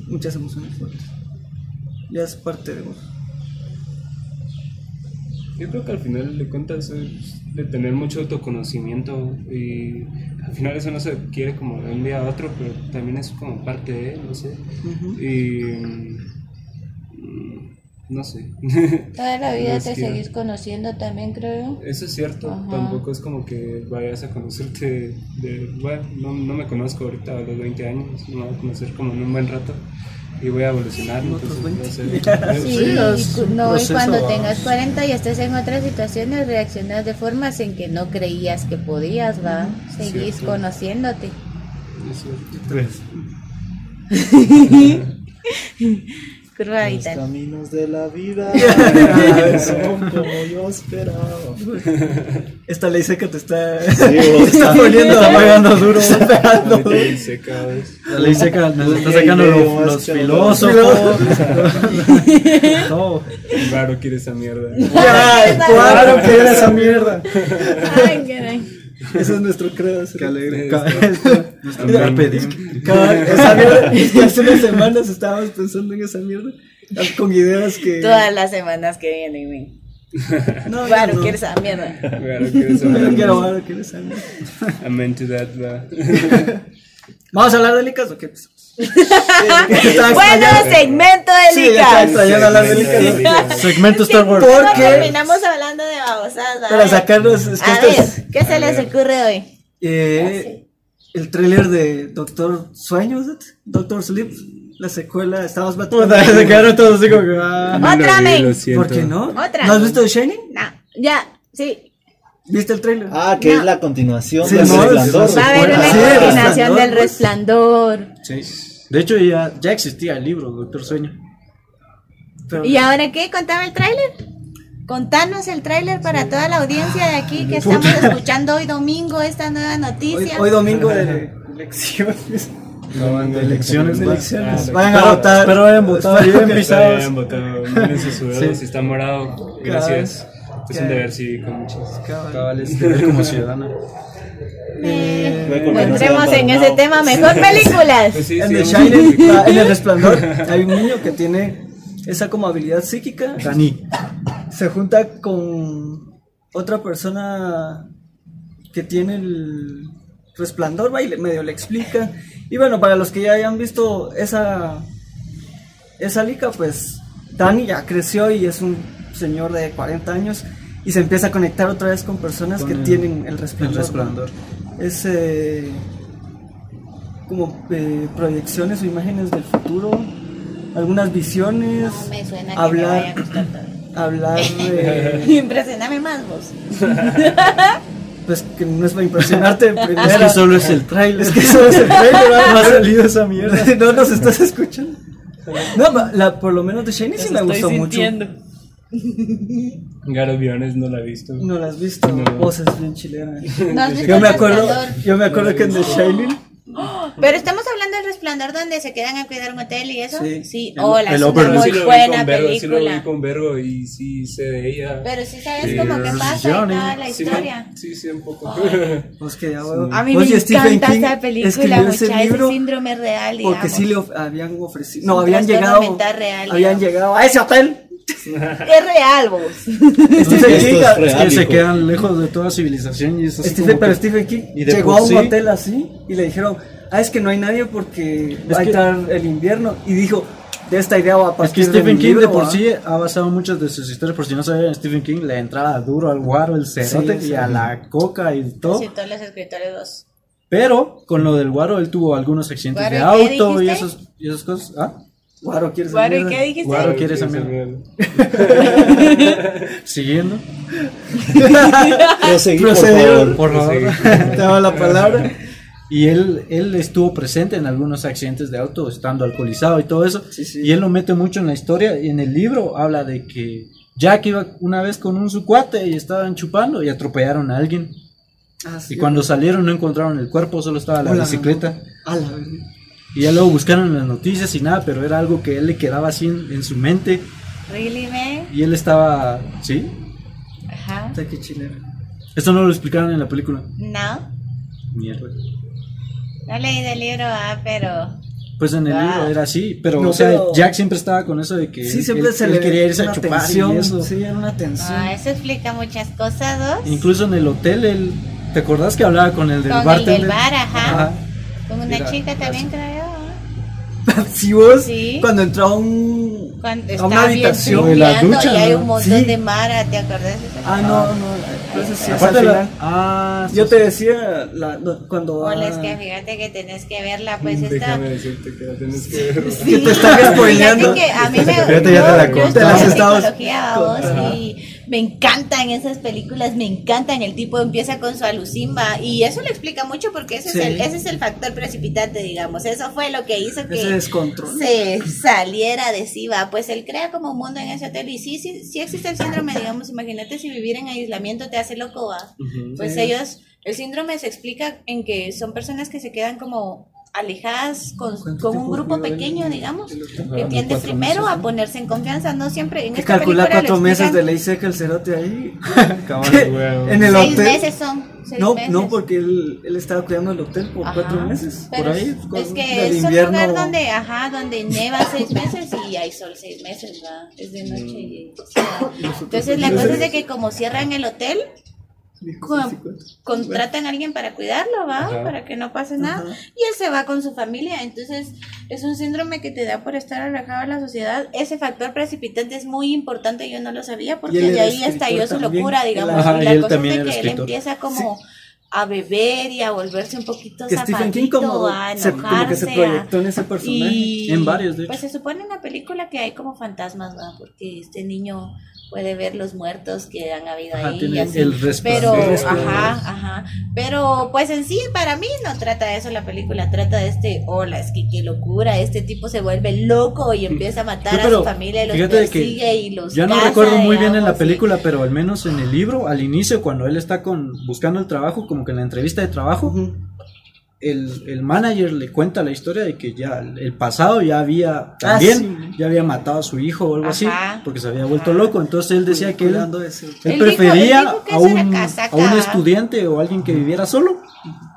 muchas emociones fuertes. Ya es parte de vos. Yo creo que al final de cuentas es de tener mucho autoconocimiento y al final eso no se quiere como de un día a otro, pero también es como parte de, no sé. Y mm, no sé. Toda la vida te que- seguís conociendo también, creo. Eso es cierto, Ajá. tampoco es como que vayas a conocerte de, bueno, no, no me conozco ahorita a los 20 años, me voy a conocer como en un buen rato y voy a evolucionar, entonces 20. no sé. Sí, y no, y cuando ¿va? tengas 40 y estés en otras situaciones, reaccionas de formas en que no creías que podías, va. Seguís Cierto. conociéndote. Es cierto. Los caminos de la vida son como yo esperaba. Esta ley seca te está, Sí, te vos, está poniendo, Está pegando duro. está pegando duro. bien seca, ¿ves? La ley seca nos está sacando los chévere. filósofos. no. Raro quiere esa mierda. Ay, Claro que era esa mierda. Ay, caray. Ese es nuestro credo. Qué alegre. Cada- esa mierda, que hace unas semanas estábamos pensando en esa mierda. Con ideas que. Todas las semanas que vienen, güey. No, Claro, no. que esa mierda. Raro quiere esa mierda. que esa mierda. Amen to that, va. ¿Vamos a hablar de licas o qué? Bueno, segmento de Sí, licas. extrañando hablar de licas. Segmento Star Wars. ¿Por ¿Cómo qué? terminamos hablando de babosadas? Para sacarnos. Es que A ver, ¿qué se les ocurre hoy? eh, el tráiler de Doctor Sueños, Doctor Sleep, la secuela. Estábamos Puta, se quedaron todos así como que. ah. No Otra, siento. ¿Por qué no? Otra. ¿No has visto The Shining? No, ya, sí. ¿Viste el tráiler? Ah, que No. es la continuación Sí, del no, resplandor. Va a haber una Sí, continuación del pues. resplandor. Sí. De hecho, ya, ya existía el libro, Doctor Sueño. Pero- ¿Y ahora qué? Contame el tráiler. Contanos el tráiler para toda la audiencia de aquí que estamos escuchando hoy domingo esta nueva Hoy, noticia. hoy domingo de elecciones. No, de elecciones, De elecciones. Ah, Vayan a votar. espero hayan votado bien pisados. bien votado. Su dedo. Sí. Si está morado, gracias. Es un deber cívico, muchachos. Cabales, ve como ciudadana. Eh, no entremos en ese tema. Mejor películas. Pues sí, en sí, The vamos. Shining, ah, en el resplandor, hay un niño que tiene esa como habilidad psíquica. Dani. Se junta con otra persona que tiene el resplandor, va y le- medio le explica. Y bueno, para los que ya hayan visto esa esa lica, pues Dani ya creció y es un señor de 40 años y se empieza a conectar otra vez con personas Con que el- tienen el El resplandor. resplandor. Es eh, como eh, proyecciones o imágenes del futuro, algunas visiones, No me suena que Hablar. me vaya a gustar. Hablar de... Impresioname más vos. Pues que no es para impresionarte de Es que solo es el trailer. Es que solo es el trailer. No ha salido esa mierda. No nos estás escuchando. No, la, por lo menos de Shiny sí me gustó mucho. Garo Viones no la he visto. No la has visto. No. Vos es bien chilena. ¿No has visto Yo me acuerdo, yo me acuerdo que en The Shining. Pero estamos hablando del resplandor donde se quedan a cuidar un hotel y eso. Sí. Sí, El- hola, el es una muy sí lo vi buena con Vergo, sí lo vi película. con Vergo y sí sé de ella. Pero sí sabes Sí, como que pasa y toda la historia. sí, sí, un poco. Pues que ya, bueno. A mí Vos me encanta King esa película, mucha, ese libro síndrome real, digamos. porque sí le of- habían ofrecido. No, habían llegado. real, habían digamos. llegado a ese hotel. Es real, vos. Stephen King. es Es que se quedan lejos de toda civilización y es así Stephen, como pero que- Stephen King y llegó a un sí- hotel así y le dijeron, ah, es que no hay nadie porque va a que- entrar el invierno. Y dijo, de esta idea va a Es partir que de Stephen King de por ¿ah?". sí ha basado muchas de sus historias, por si no sabían, Stephen King le entraba duro al guaro, el cerote Sí, y sí. a la coca y todo. Sí, todos los escritores dos. Pero con lo del guaro él tuvo algunos accidentes ¿Guaro de auto y, esos, y esas cosas. ¿Ah? Guaro, ¿quieres Guaro, ¿y qué dijiste? Guaro quiere esa Sí, mierda. sí, Siguiendo. Proseguí, por favor. Por favor. Te daba la palabra. Y él, él estuvo presente en algunos accidentes de auto, estando alcoholizado y todo eso. Sí, sí. Y él lo mete mucho en la historia. Y en el libro habla de que Jack iba una vez con un su cuate y estaban chupando y atropellaron a alguien. Ah, sí. Y cuando salieron no encontraron el cuerpo, solo estaba la Hola. bicicleta. A. Y ya luego buscaron en las noticias y nada, pero era algo que él le quedaba así en, en su mente. Really, man? Y él estaba. ¿Sí? Ajá. Puta, qué chileno. Esto no lo explicaron en la película. No. Mierda. No leí del libro, ah, pero. Pues en el Ah. libro era así, pero No, o sea, pero- Jack siempre estaba con eso de que Sí, siempre él- se él le quería irse a chupar tensión, y eso. Sí, era una tensión. Ah, eso explica muchas cosas, dos. Incluso en el hotel, él, ¿te acordás que hablaba con el del Con el bartender? del bar, ajá. Ajá. Con una Mira, chica también, creo. ¿ah? Si vos, Sí. cuando entró a un. Cuando a una habitación. la ducha, y hay un montón Sí. de mara, ¿te acordás? Ah, no, no. Entonces sí, Aparte la-. Ah, sí, Yo sí. te decía, la, cuando. Hola, es que fíjate que tenés que verla, pues esta. Déjame decirte que la tienes que ver. que te están spoileando. Fíjate que a mí me Fíjate, ya te la yo Te las estabas psicología, vos, contando. y me encantan esas películas, me encantan. El tipo empieza con su alucimba y eso le explica mucho porque ese, Sí. es, el, ese es el factor precipitante, digamos. Eso fue lo que hizo que se saliera de Siva. Pues él crea como un mundo en ese hotel y sí, sí, sí existe el síndrome, digamos. Imagínate si vivir en aislamiento te hace loco, ¿va? Pues Sí. ellos, el síndrome se explica en que son personas que se quedan como alejadas con, ¿Cuánto con un grupo pequeño, digamos, que Ah, tiende primero meses, a ponerse en confianza, no siempre en esta calcula película lo cuatro meses explican. de ley seca el cerote ahí. En el Seis hotel. meses son, seis No, meses. no, porque él, él estaba cuidando el hotel por Ajá. cuatro meses. Pero por ahí. es- con- es que es un invierno. lugar donde, ajá, donde neva seis meses y hay sol seis meses, ¿va? Es de noche y sí, ¿va? Entonces la cosa es de que como cierran el hotel, con- contratan a alguien para cuidarlo, ¿va? Ajá. Para que no pase nada. Ajá. Y él se va con su familia. Entonces, es un síndrome que te da por estar alejado de la sociedad. Ese factor precipitante es muy importante. Yo no lo sabía porque de ahí estalló su locura, digamos. Ajá, y la cosa es de que él empieza como a beber y a volverse un poquito Que Stephen King como, a se, como que se enojarse, a- proyectó en ese personaje. y En varios, de hecho. Pues se supone en la película que hay como fantasmas, ¿va? Porque este niño puede ver los muertos que han habido Ajá, ahí. tiene y así. el Pero, ajá, ajá. Pero, pues en sí, para mí no trata de eso la película. Trata de este, hola, es que qué locura. Este tipo se vuelve loco y empieza a matar Sí, a su familia y los de que persigue y los Yo no recuerdo muy bien en la película, pero al menos en el libro, al inicio, cuando él está con buscando el trabajo, como que en la entrevista de trabajo. El, el manager le cuenta la historia de que ya el pasado ya había también, sí. ya había matado a su hijo o algo así, porque se había vuelto Ajá. loco. Entonces él decía que él, él dijo- prefería él dijo que a, un, a un estudiante o alguien que viviera solo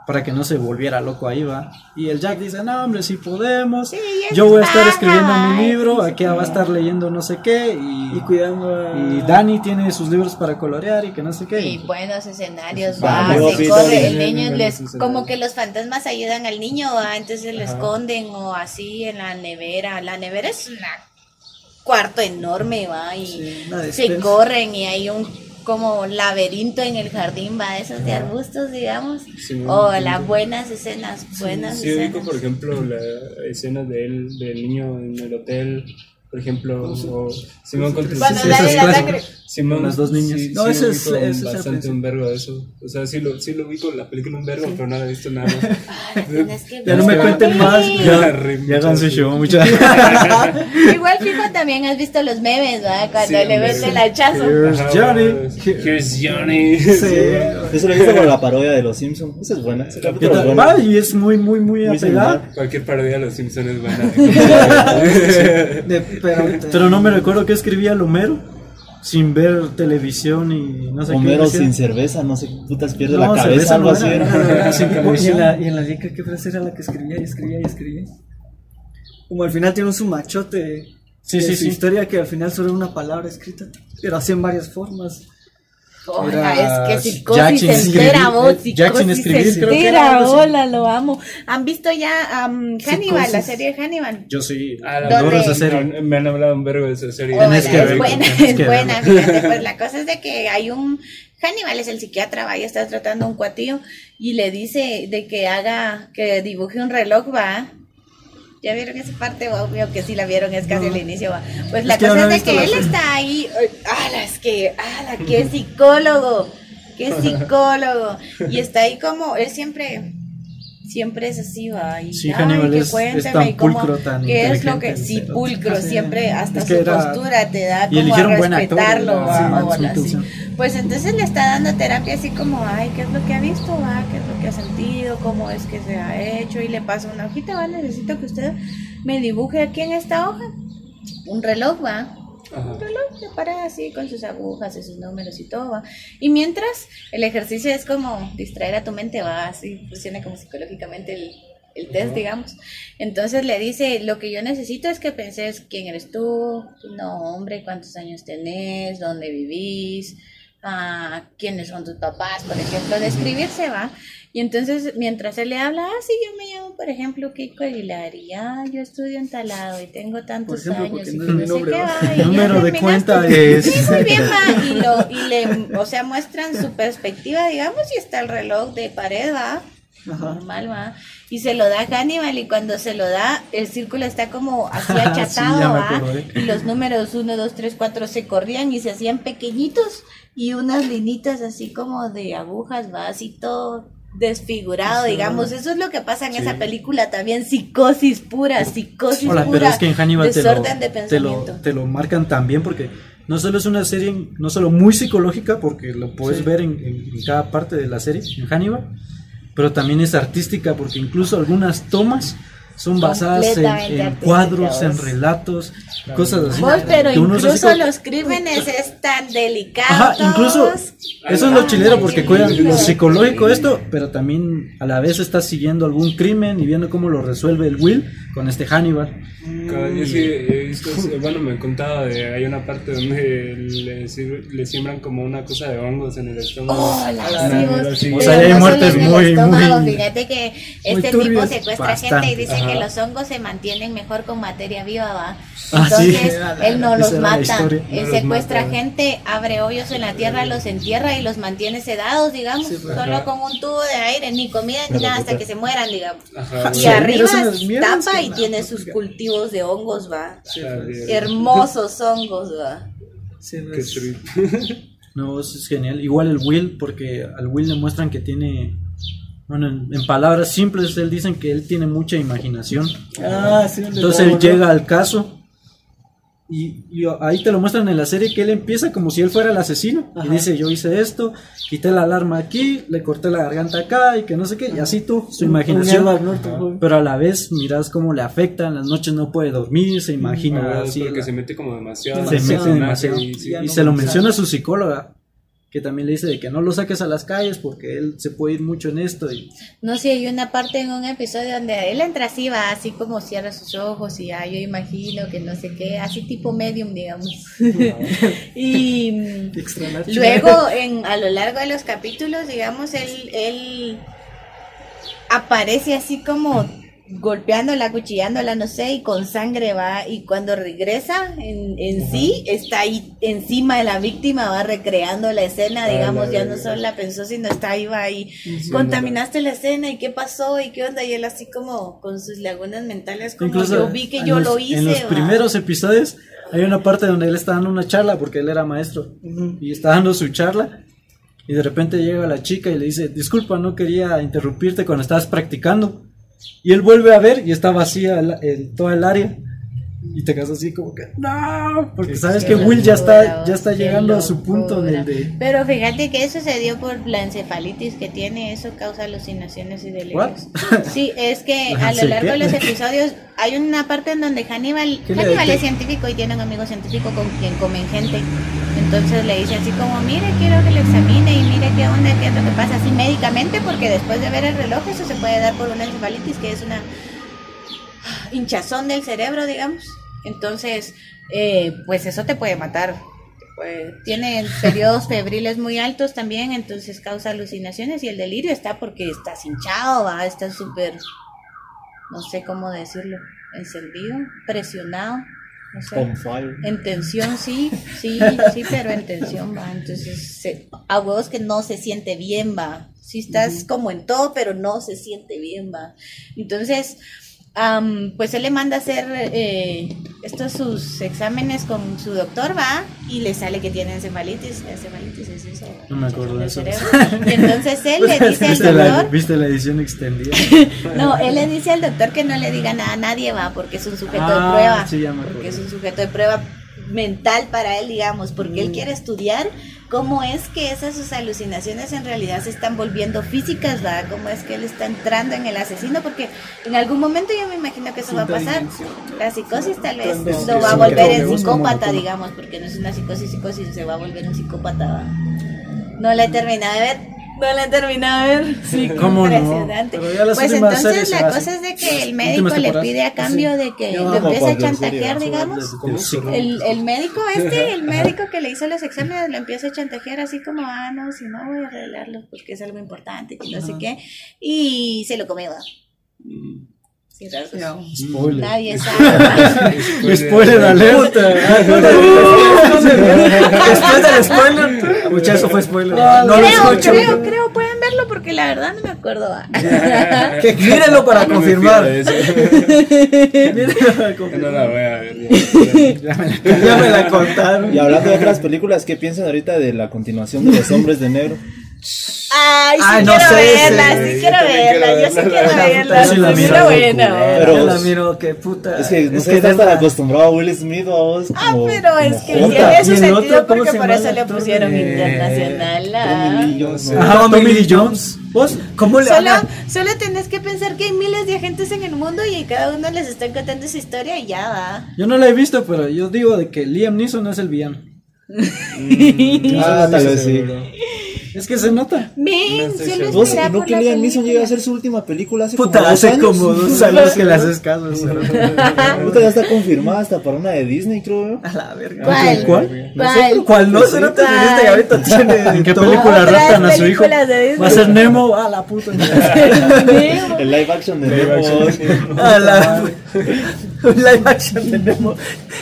para que no se volviera loco ahí, va. Y el Jack dice, no, hombre, si podemos. Sí, Yo voy a estar escribiendo mi libro, sí, aquí va a estar leyendo no sé qué. Y, Y cuidando a... y Dani tiene sus libros para colorear y que no sé qué. Y buenos escenarios, va, se corre, el niño les, como que los fantasmas ayudan al niño, ¿va? entonces lo esconden o así en la nevera. La nevera es una cuarto enorme, va, y Sí, se corren y hay un como laberinto en el jardín, va, esos de arbustos, digamos, Sí, o sí, las sí. buenas escenas, buenas Sí, escenas. por ejemplo, la escena de él, del niño en el hotel, por ejemplo, o Simón Sí, clásico. sangre. Simón, Las dos niñas. Sí, No, sí ese es- el bastante un vergo de eso. O sea, sí lo, sí lo ubico la película un vergo, pero no la he visto nada más. Ay, que Ya no me cuenten más, Ya, Ya hagan su show, muchas. Igual fijo también has visto los memes, ¿va? Cuando Sí, le mete el hachazo. Here's Johnny. Here's Johnny. Sí. Eso lo he visto con la parodia de Los Simpsons. Esa es buena. Ese ¿Qué capítulo es. Va, y es muy, muy, muy, apegada. Cualquier parodia de los Simpsons es buena. Pero, Pero no me recuerdo qué escribía el Homero sin ver televisión y no sé Homero qué. sin cerveza, no sé qué putas pierde No, la cabeza, cerveza algo no así y, en la, y en la liga, ¿qué frase era la que escribía y escribía y escribía? Como al final tiene un sumachote. Sí, su sí. historia que al final solo era una palabra escrita, pero así en varias formas. Era es que psicosis Jackson entera, Escribir, vos, eh, Jackson psicosis Escribir, creo que era entera, hola, lo amo. ¿Han visto ya am, Hannibal, la Psicosis. serie de Hannibal? Yo sí. Ah, la ¿Dónde? adoro esa serie. No, me han hablado un vergo de esa serie. Hola, Tienes que es ver, buena, es que buena, fíjate, pues la cosa es de que hay un, Hannibal es el psiquiatra, va, y está tratando a un cuatillo, y le dice de que haga, que dibuje un reloj, va, ¿Ya vieron esa parte? Obvio que sí la vieron, es casi No. el inicio. Pues la cosa no es de que él serie. está ahí. ay, ¡Hala! Es que, ¡hala! ¡Qué psicólogo! ¡Qué psicólogo! Y está ahí como, él siempre, siempre es así, va. Y, Sí, ay, Hannibal que es- es tan cómo- pulcro, tan ¿Qué es lo que, sí, pulcro, siempre, hasta Es que su era- postura te da como a actor, respetarlo, va, Sí, Mads así. Pues entonces le está dando terapia así como, ay, ¿qué es lo que ha visto? Va? ¿Qué es lo que ha sentido? ¿Cómo es que se ha hecho? Y le pasa una hojita, va, necesito que usted me dibuje aquí en esta hoja un reloj, va. Ajá. Un reloj de pared así con sus agujas y sus números y todo, va. Y mientras el ejercicio es como distraer a tu mente, va, así funciona como psicológicamente el, el test, digamos. Entonces le dice, lo que yo necesito es que penses quién eres tú, tu nombre, cuántos años tenés, dónde vivís, ah, quiénes son tus papás, por ejemplo, describirse, va. Y entonces, mientras él le habla, ah, sí, yo me llamo, por ejemplo, Kiko Aguilar, y ah, yo estudio en talado y tengo tantos ejemplo, años, y no sé qué, ¿va? y Número de terminaste. cuenta es. Sí, muy bien, va. Y, lo, y le, o sea, muestran su perspectiva, digamos, y está el reloj de pared, va. Ajá. Normal, va. Y se lo da a Hannibal, y cuando se lo da, el círculo está como así Sí, achatado, me va. acordé. Y los números 1, 2, 3, 4 se corrían y se hacían pequeñitos, y unas linitas así como de agujas, va, así todo desfigurado, digamos. Eso es lo que pasa en esa película también, psicosis pura, psicosis Hola, pura. pero es que en Hannibal te lo, desorden de te, lo, pensamiento. te lo marcan también porque no solo es una serie, no solo muy psicológica, porque lo puedes ver en, en- en cada parte de la serie, en Hannibal, pero también es artística porque incluso algunas tomas son basadas en, en cuadros, en relatos, cosas así. Vos, pero que uno incluso como- los crímenes están delicados. Ajá, incluso eso es lo chilero porque cuidan lo psicológico esto, pero también a la vez está siguiendo algún crimen y viendo cómo lo resuelve el Will con este Hannibal. Cada- Yo sí he visto, bueno, me contaba de, hay una parte donde le, le siembran como una cosa de hongos en el estómago. Hola, Una sí. O sea, hay muertes muy, muy- Fíjate que este tipo secuestra gente y dice que los hongos se mantienen mejor con materia viva, va. Ah, sí. Entonces, él no los mata. Él No los secuestra mata. gente, abre hoyos en la tierra, los entierra y los mantiene sedados, digamos. Solo Ajá. con un tubo de aire, ni comida ni nada, hasta que se mueran, digamos. Ajá, Y Sí, arriba tapa y tiene pues, sus cultivos de hongos, va. Ah, bien. Hermosos hongos, va. Sí, Qué pues, trip. No, eso es genial. Igual el Will, porque al Will le muestran que tiene, bueno, en, en palabras simples, él dicen que él tiene mucha imaginación. Ah, sí, Entonces él llega al caso y, y ahí te lo muestran en la serie que él empieza como si él fuera el asesino. Y dice, yo hice esto, quité la alarma aquí, le corté la garganta acá y que no sé qué. Y así tú, su imaginación. Pero a la vez miras cómo le afecta, en las noches no puede dormir, se imagina Ah, así. porque la- se mete como demasiado. se mete demasiado. Y, sí, Ya Y no se lo menciona a su psicóloga, que también le dice de que no lo saques a las calles porque él se puede ir mucho en esto. Y No sé, hay una parte en un episodio donde él entra así, va así como cierra sus ojos y ah, yo imagino que no sé qué, así tipo medium, digamos. y luego, en, a lo largo de los capítulos, digamos, él, él aparece así como golpeándola, cuchillándola, no sé, y con sangre va, y cuando regresa en, en sí, está ahí encima de la víctima, va recreando la escena, Ah, digamos, la ya no solo la pensó, sino está ahí, va ahí, Sí, contaminaste la escena, y qué pasó, y qué onda, y él así como con sus lagunas mentales, como Incluso yo vi que yo los- lo hice. En los va. primeros episodios hay una parte donde él está dando una charla porque él era maestro y está dando su charla y de repente llega la chica y le dice, disculpa, no quería interrumpirte cuando estabas practicando. Y él vuelve a ver y está vacía el, el- toda el área. Y te quedas así como que, no, porque sabes que Will ya está, ya está llegando a su punto locura. del de... Pero fíjate que eso se dio por la encefalitis que tiene, eso causa alucinaciones y delirios. Sí, es que a lo ¿Sí largo qué? de los episodios hay una parte en donde Hannibal, ¿Qué le Hannibal es científico y tiene un amigo científico con quien comen gente. Entonces le dice así como, mire, quiero que lo examine y mire qué onda, qué es lo que pasa, así médicamente, porque después de ver el reloj eso se puede dar por una encefalitis, que es una hinchazón del cerebro, digamos. Entonces, eh, pues eso te puede matar. Pues, tiene periodos febriles muy altos también, entonces causa alucinaciones y el delirio está porque estás hinchado, va, estás súper, no sé cómo decirlo, encendido, presionado, On fire. En tensión, sí, sí, sí, pero en tensión va. Entonces, se- a huevos que no se siente bien, va. Sí estás como en todo, pero no se siente bien, va. Entonces, am, pues él le manda a hacer eh, estos sus exámenes con su doctor, va, y le sale que tiene encefalitis. Encefalitis es eso. No me acuerdo de eso. Y entonces él le dice al ¿Viste la, doctor, ¿Viste la edición extendida? no, él le dice al doctor que no le diga nada a nadie, va, porque es un sujeto Ah, de prueba. sí, ya me porque es un sujeto de prueba mental para él, digamos, porque Mm. él quiere estudiar cómo es que esas sus alucinaciones en realidad se están volviendo físicas, va, cómo es que él está entrando en el asesino, porque en algún momento yo me imagino que eso va a pasar. La psicosis tal vez lo va a volver en psicópata, digamos, porque no es una psicosis, psicosis, se va a volver un psicópata, va. No la he terminado de ver. No la he terminado de ver. Sí, ¿Cómo no? impresionante. Pero ya las pues entonces la cosa es de que el médico le pide a cambio de que lo empieza a chantajear, digamos. El, el médico este, el médico que le hizo los exámenes, lo empieza a chantajear así como, ah, no, si no voy a arreglarlo porque es algo importante, que no sé qué. Y se lo comió. Spoiler. Nadie sabe. Spoiler alert. Después del spoiler, mucha eso fue spoiler. no lo creo, escucho. creo, creo, pueden verlo porque la verdad no me acuerdo. Que mírenlo para No confirmar. Mírenlo para confirmar. No la voy a ver. ya. Ya me la contaron. Y hablando de otras películas, ¿qué piensan ahorita de la continuación de Los Hombres de Negro? Ay, sí Ay, no quiero sé, verla, sí, sí yo quiero verla, quiero yo sí quiero La verla. sí la miro. buena. Pero- Yo la miro, que puta. Es que no Es sé, que estás tan acostumbrado a Will Smith o a vos Ah, como- pero es que tiene su sentido otro, ¿cómo porque se por eso le pusieron de- internacional. ah. Tommy Lee Jones, ¿no? Ajá, Tommy Lee Jones. ¿Vos? ¿Cómo le Solo, solo tenés que pensar que hay miles de agentes en el mundo y cada uno les está contando su historia y ya va. Yo no la he visto, pero yo digo de que Liam Neeson es el villano. Ah, tal vez sí. Es que se nota. Ven, No estoy solo seguro. ¿Vos espera no por que la Liam Neeson película. llega a hacer su última película hace Puta, como dos hace años? como dos Sabes que le haces caso. solo. Puta, ya está confirmada hasta para una de Disney, creo. A la verga. ¿Cuál? ¿Cuál? ¿Cuál? ¿Cuál no? Se no te ¿Cuál? viniste y ahorita tiene. ¿En qué película raptan a su hijo? Va a ser Nemo. A la puta. El live action de Nemo. A la. Un live action de Nemo.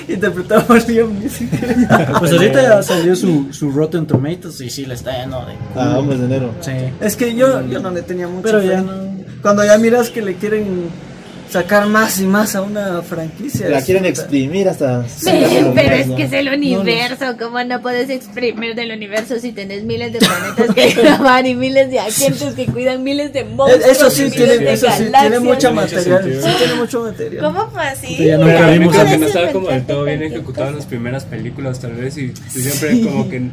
Interpretado por Liam Neeson. Pues ahorita ya salió su, su Rotten Tomatoes y sí le está lleno de. Ah, Hombres de Negro. Sí. Es que yo, yo no le tenía mucho. Pero fe. ya no. Cuando ya miras que le quieren sacar más y más a una franquicia. La quieren exprimir hasta. Pero, pero es ¿no? que es el universo, ¿cómo no puedes exprimir del universo si tenés miles de planetas que grabar y miles de agentes que cuidan miles de monstruos? Eso y sí, miles tiene, de eso sí, tiene mucho material. Sí, tiene mucho material. ¿Cómo fue así? Ya nunca Pero vimos no que no estaba como del todo bien ejecutado en las primeras películas tal vez y siempre como que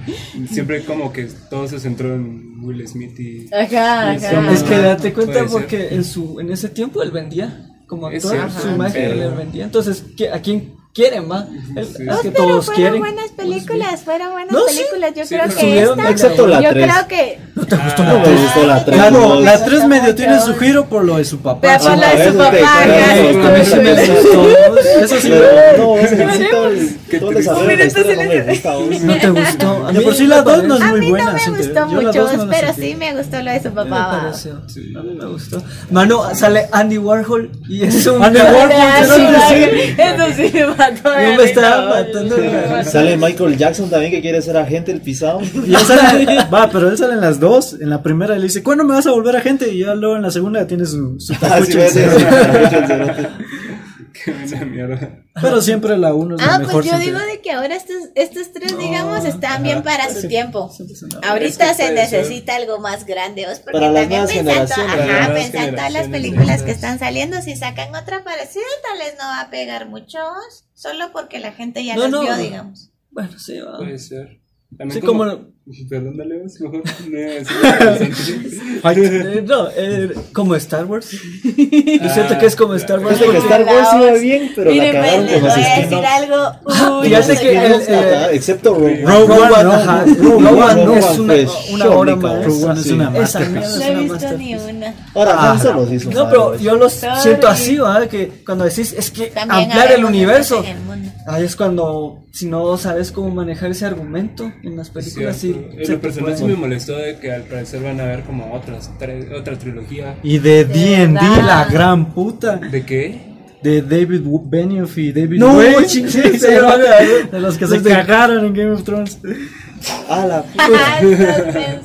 siempre como que todo se centró en Will Smith y Ajá, ajá. Es que date cuenta ser. porque en su en ese tiempo él vendía como actor, cierto, su imagen pero- le vendía. Entonces, ¿qué- ¿a quién quieren, va. Es, Sí. es Oh, que pero todos fueron quieren. buenas películas, fueron buenas No, sí. películas. Yo Sí, creo pero que esta, excepto la yo tres. creo que ¿No te gustó No la me tres? gustó la Ay, 3. Claro, no, la me 3 gustó medio tiene su giro por lo de su papá. Pero sí, por lo de no, su papá, sí, A mí sí me gustó. Eso sí, Pero no, el- el no me gusta. vos. ¿No te gustó? A De mí por sí me la 2 parece- no es A muy mí buena. no me siento yo. gustó mucho, dos no pero sí me gustó lo de su Me papá. A mí me gustó. Mano, sale Andy Warhol y es un. Andy Warhol, Ah, ¿qué sí, no? Eso sí me mató. Yo me estaba matando. Sale Michael Jackson también que quiere ser agente del pisado. Va, pero él sale en las dos. En la primera le dice, ¿cuándo me vas a volver agente? Y ya luego en la segunda tiene su, su Qué buena mierda. Pero siempre la uno es la Ah, mejor. pues yo siempre. digo de que ahora estos, estos tres, digamos, están bien para su tiempo. Ahorita Es que se ser. necesita algo más grande, ¿os? porque Para las también las ajá, nuevas pensando en todas las películas que están saliendo, si sacan otra parecida, tal vez no va a pegar mucho, ¿os? solo porque la gente ya No, las no. vio, digamos. Bueno, sí, va. Puede ser. También Sí, como... como- Perdón, dale mejor. No. Eh, eh, como Star Wars. Yo siento que es como Star Wars. Porque- Star Wars iba bien, pero la Miren, pues, cagaron les con voy los a decir algo. Uy, no sé que eh, excepto Rogue One. Rogue One, es una, una obra maestra. Rogue One es una Esa masterpiece. No he visto ni una. Ahora, Ah, Solo sí hizo No, pero paro. yo lo Sorry. siento así, ¿verdad? Que cuando decís es que ampliar el universo. Ahí es cuando, si no sabes cómo manejar ese argumento en las películas, sí. En lo personal sí me molestó de que al parecer van a haber como otras otra trilogía. Y de D&D, la gran puta. ¿De qué? De David Benioff y David No, ching- Sí, sí, sí, de los que se Desde- cagaron en Game of Thrones. Ah, la Ajá, entonces,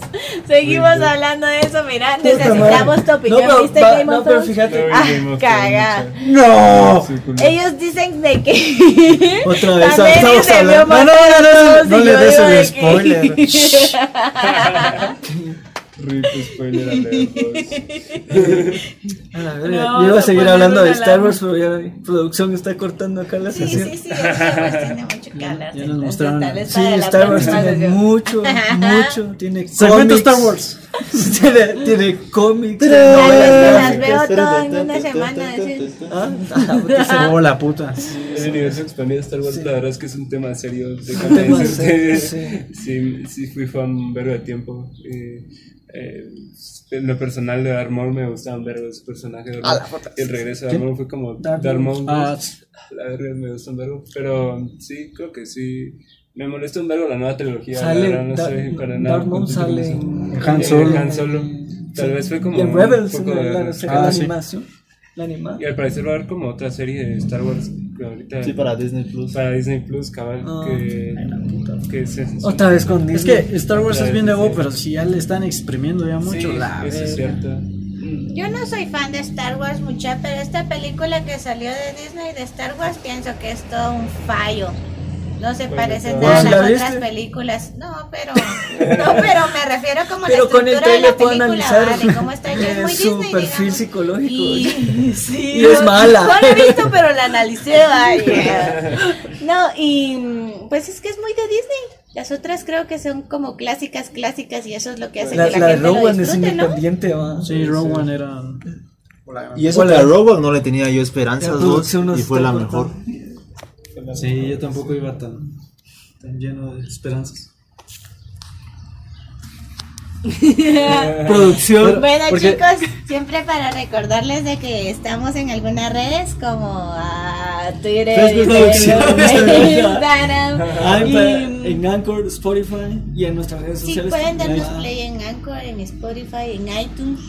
Seguimos hablando de eso, mira, necesitamos tu No, opinión, pero, ¿viste va- Game no, of pero Thrones? fíjate, No, Ah, Game of Thrones, caga. ¡No! Ellos dicen de que Otra vez, estamos hablando- No, no, no, a no, le des el spoiler. Rip spoiler alert. A la verga, No, yo iba a seguir hablando de Star Wars, pero ya la producción está cortando acá la Sí, sesión. sí, sí, Star Wars tiene mucho que hablar. ya nos mostraron. Sí, Star Wars tiene mucho, mucho. Tiene Segmento cómics, Star Wars. tiene, tiene cómics. Tal vez me las veo todo en una semana. así. Ah, ah, porque se- Oh, la puta. El universo expandido de Star Wars, la verdad es que es un tema serio. De sí. sí, fui fan un verbo de tiempo. Eh, eh, en lo personal de Darth Maul me gustaban ver los personajes. ¿verdad? el regreso de Darth Maul fue como Darth Darth Maul. Ah, la verga me gustó un verbo. Pero sí, creo que sí. Me molesta un verbo la nueva trilogía. Sale la verdad, no estoy para nada Darth Maul sale en- Han Eh, Solo. Han Solo. Tal vez fue como. Y en un Rebels, poco en de- la, serie Ah, de sí. animación. La animada. Y al parecer va a haber como otra serie de Star Wars ahorita Sí, para Disney Plus. para Disney Plus, cabal, Ah. que, que se Otra vez con Es Disney. que Star Wars es bien de sí. pero si ya le están exprimiendo ya mucho sí, la eso es cierto. Yo no soy fan de Star Wars mucha, pero esta película que salió de Disney de Star Wars pienso que es todo un fallo. No se Bueno, parece pero- nada a ¿Sí las la otras películas. No, pero no, pero me refiero como Pero la con el estructura de la película, analizar vale, cómo está hecha, es muy su Disney, perfil digamos. psicológico. Y, sí, Y es no- mala. No lo he visto, pero la analicé, vaya. No, y pues es que es muy de Disney. Las otras creo que son como clásicas, clásicas, y eso es lo que hace La, que la, la de gente lo Rogue One es disfrute, ¿no? independiente, va. Sí, One era. Y eso ¿Cuál que a era? Rogue One no le tenía yo esperanzas La nos y fue la mejor. Sí, yo tampoco iba tan, tan lleno de esperanzas. Producción. Bueno Porque- chicos, siempre para recordarles de que estamos en algunas redes como a Twitter, Facebook Instagram, Ah, y, en- Anchor, Spotify y en nuestras redes sí, sociales. pueden darnos play en Anchor, en Spotify, en iTunes.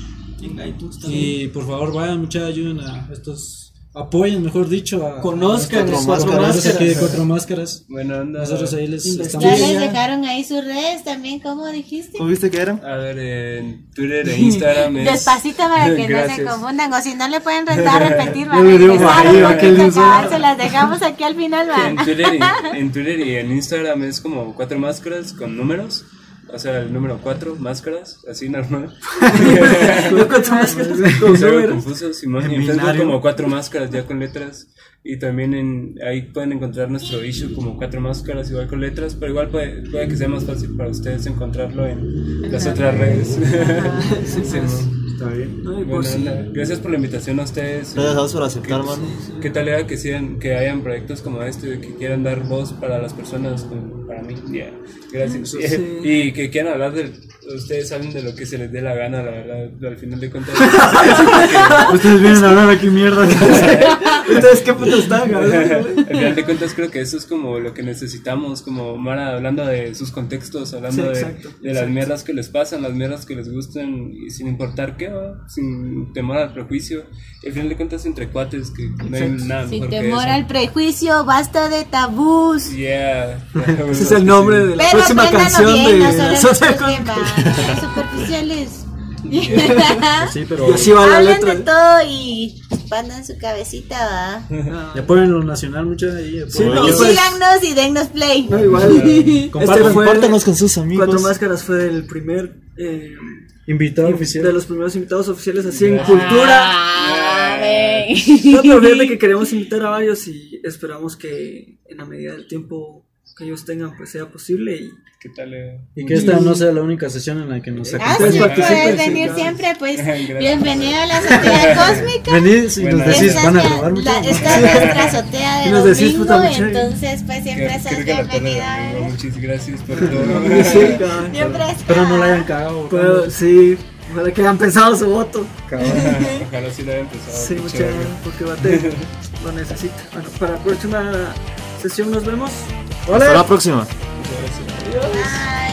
Y en iTunes también. Y por favor, vayan, muchachos, ayuden a estos. Apoyen, mejor dicho, a. Conozcan a cuatro máscaras. aquí de Cuatro Máscaras. Buena onda. Nosotros ahí les Investiguen. Ya estamos. les dejaron ahí sus redes también, ¿cómo dijiste? ¿Cómo viste que eran? A ver, en Twitter e Instagram es... Despacito para que no se confundan, o si no le pueden rentar, repetir, Yo le digo, empezar "Mario, un ¿qué poquito, les da?" cabal, se las dejamos aquí al final, En va. Twitter, y, en Twitter y en Instagram es como cuatro máscaras con números. O sea, el número 4, máscaras, así normal. No cuatro máscaras con Es algo números. confuso, Simón. En Y en Facebook como cuatro máscaras ya con letras. Y también en, ahí pueden encontrar nuestro issue como cuatro máscaras igual con letras, pero igual puede, puede que sea más fácil para ustedes encontrarlo en las otras redes. Sí, Simón. pues. Está bien. No, y Buena por si. onda. Gracias por la invitación a ustedes. Gracias por aceptar, mano. ¿Qué tal era que, sean, que hayan proyectos como este, que quieran dar voz para las personas, como para mí? Yeah. Gracias. Sí. Y que quieran hablar de, ustedes hablen de lo que se les dé la gana, la verdad, al final de cuentas. Ustedes vienen a hablar aquí mierda. ¿Ustedes qué puto están al final de cuentas creo que eso es como lo que necesitamos, como Mara hablando de sus contextos, hablando Sí, de, exacto, de las exacto. mierdas que les pasan, las mierdas que les gustan, y sin importar qué, sin temor al prejuicio. Al final de cuentas entre cuates, que no hay nada Sin mejor que temor eso. al prejuicio, basta de tabús. Yeah. Es el nombre de la Pero próxima canción bien, de no superficiales. Sí, pero Y así va la letra. de todo y expandan su cabecita, va. Ah. y apoyen lo nacional mucho ahí. Sí, no, Y pues- síganos y dennos play. No, igual. Este fue Compártanos con sus amigos. Cuatro Máscaras fue el primer. eh, Invitado oficial. de los primeros invitados oficiales así en cultura. Ah. No, pero fíjate que queremos invitar a varios y esperamos que en la medida del tiempo que ellos tengan pues sea posible y ¿Qué tal? eh? Y que esta no sea la única sesión en la que nos Ah, Ustedes sí, acompañen. puedes sí, venir claro. siempre, pues. Gracias. Bienvenido a la azotea cósmica. Venid y nos decís, Esta van a robar mucho. Esta es nuestra azotea de nos decís, domingo, mucha- entonces pues siempre estás bienvenida. ¿eh? Muchas gracias por todo. Sí, cabrón. Pero no la hayan cagado. Pero, sí, ojalá que hayan pensado su voto. Ojalá sí lo hayan empezado. Sí, qué mucha, chévere. porque Bate lo necesita. Bueno, para la próxima sesión nos vemos. Hasta la próxima. Muchas gracias. Ah.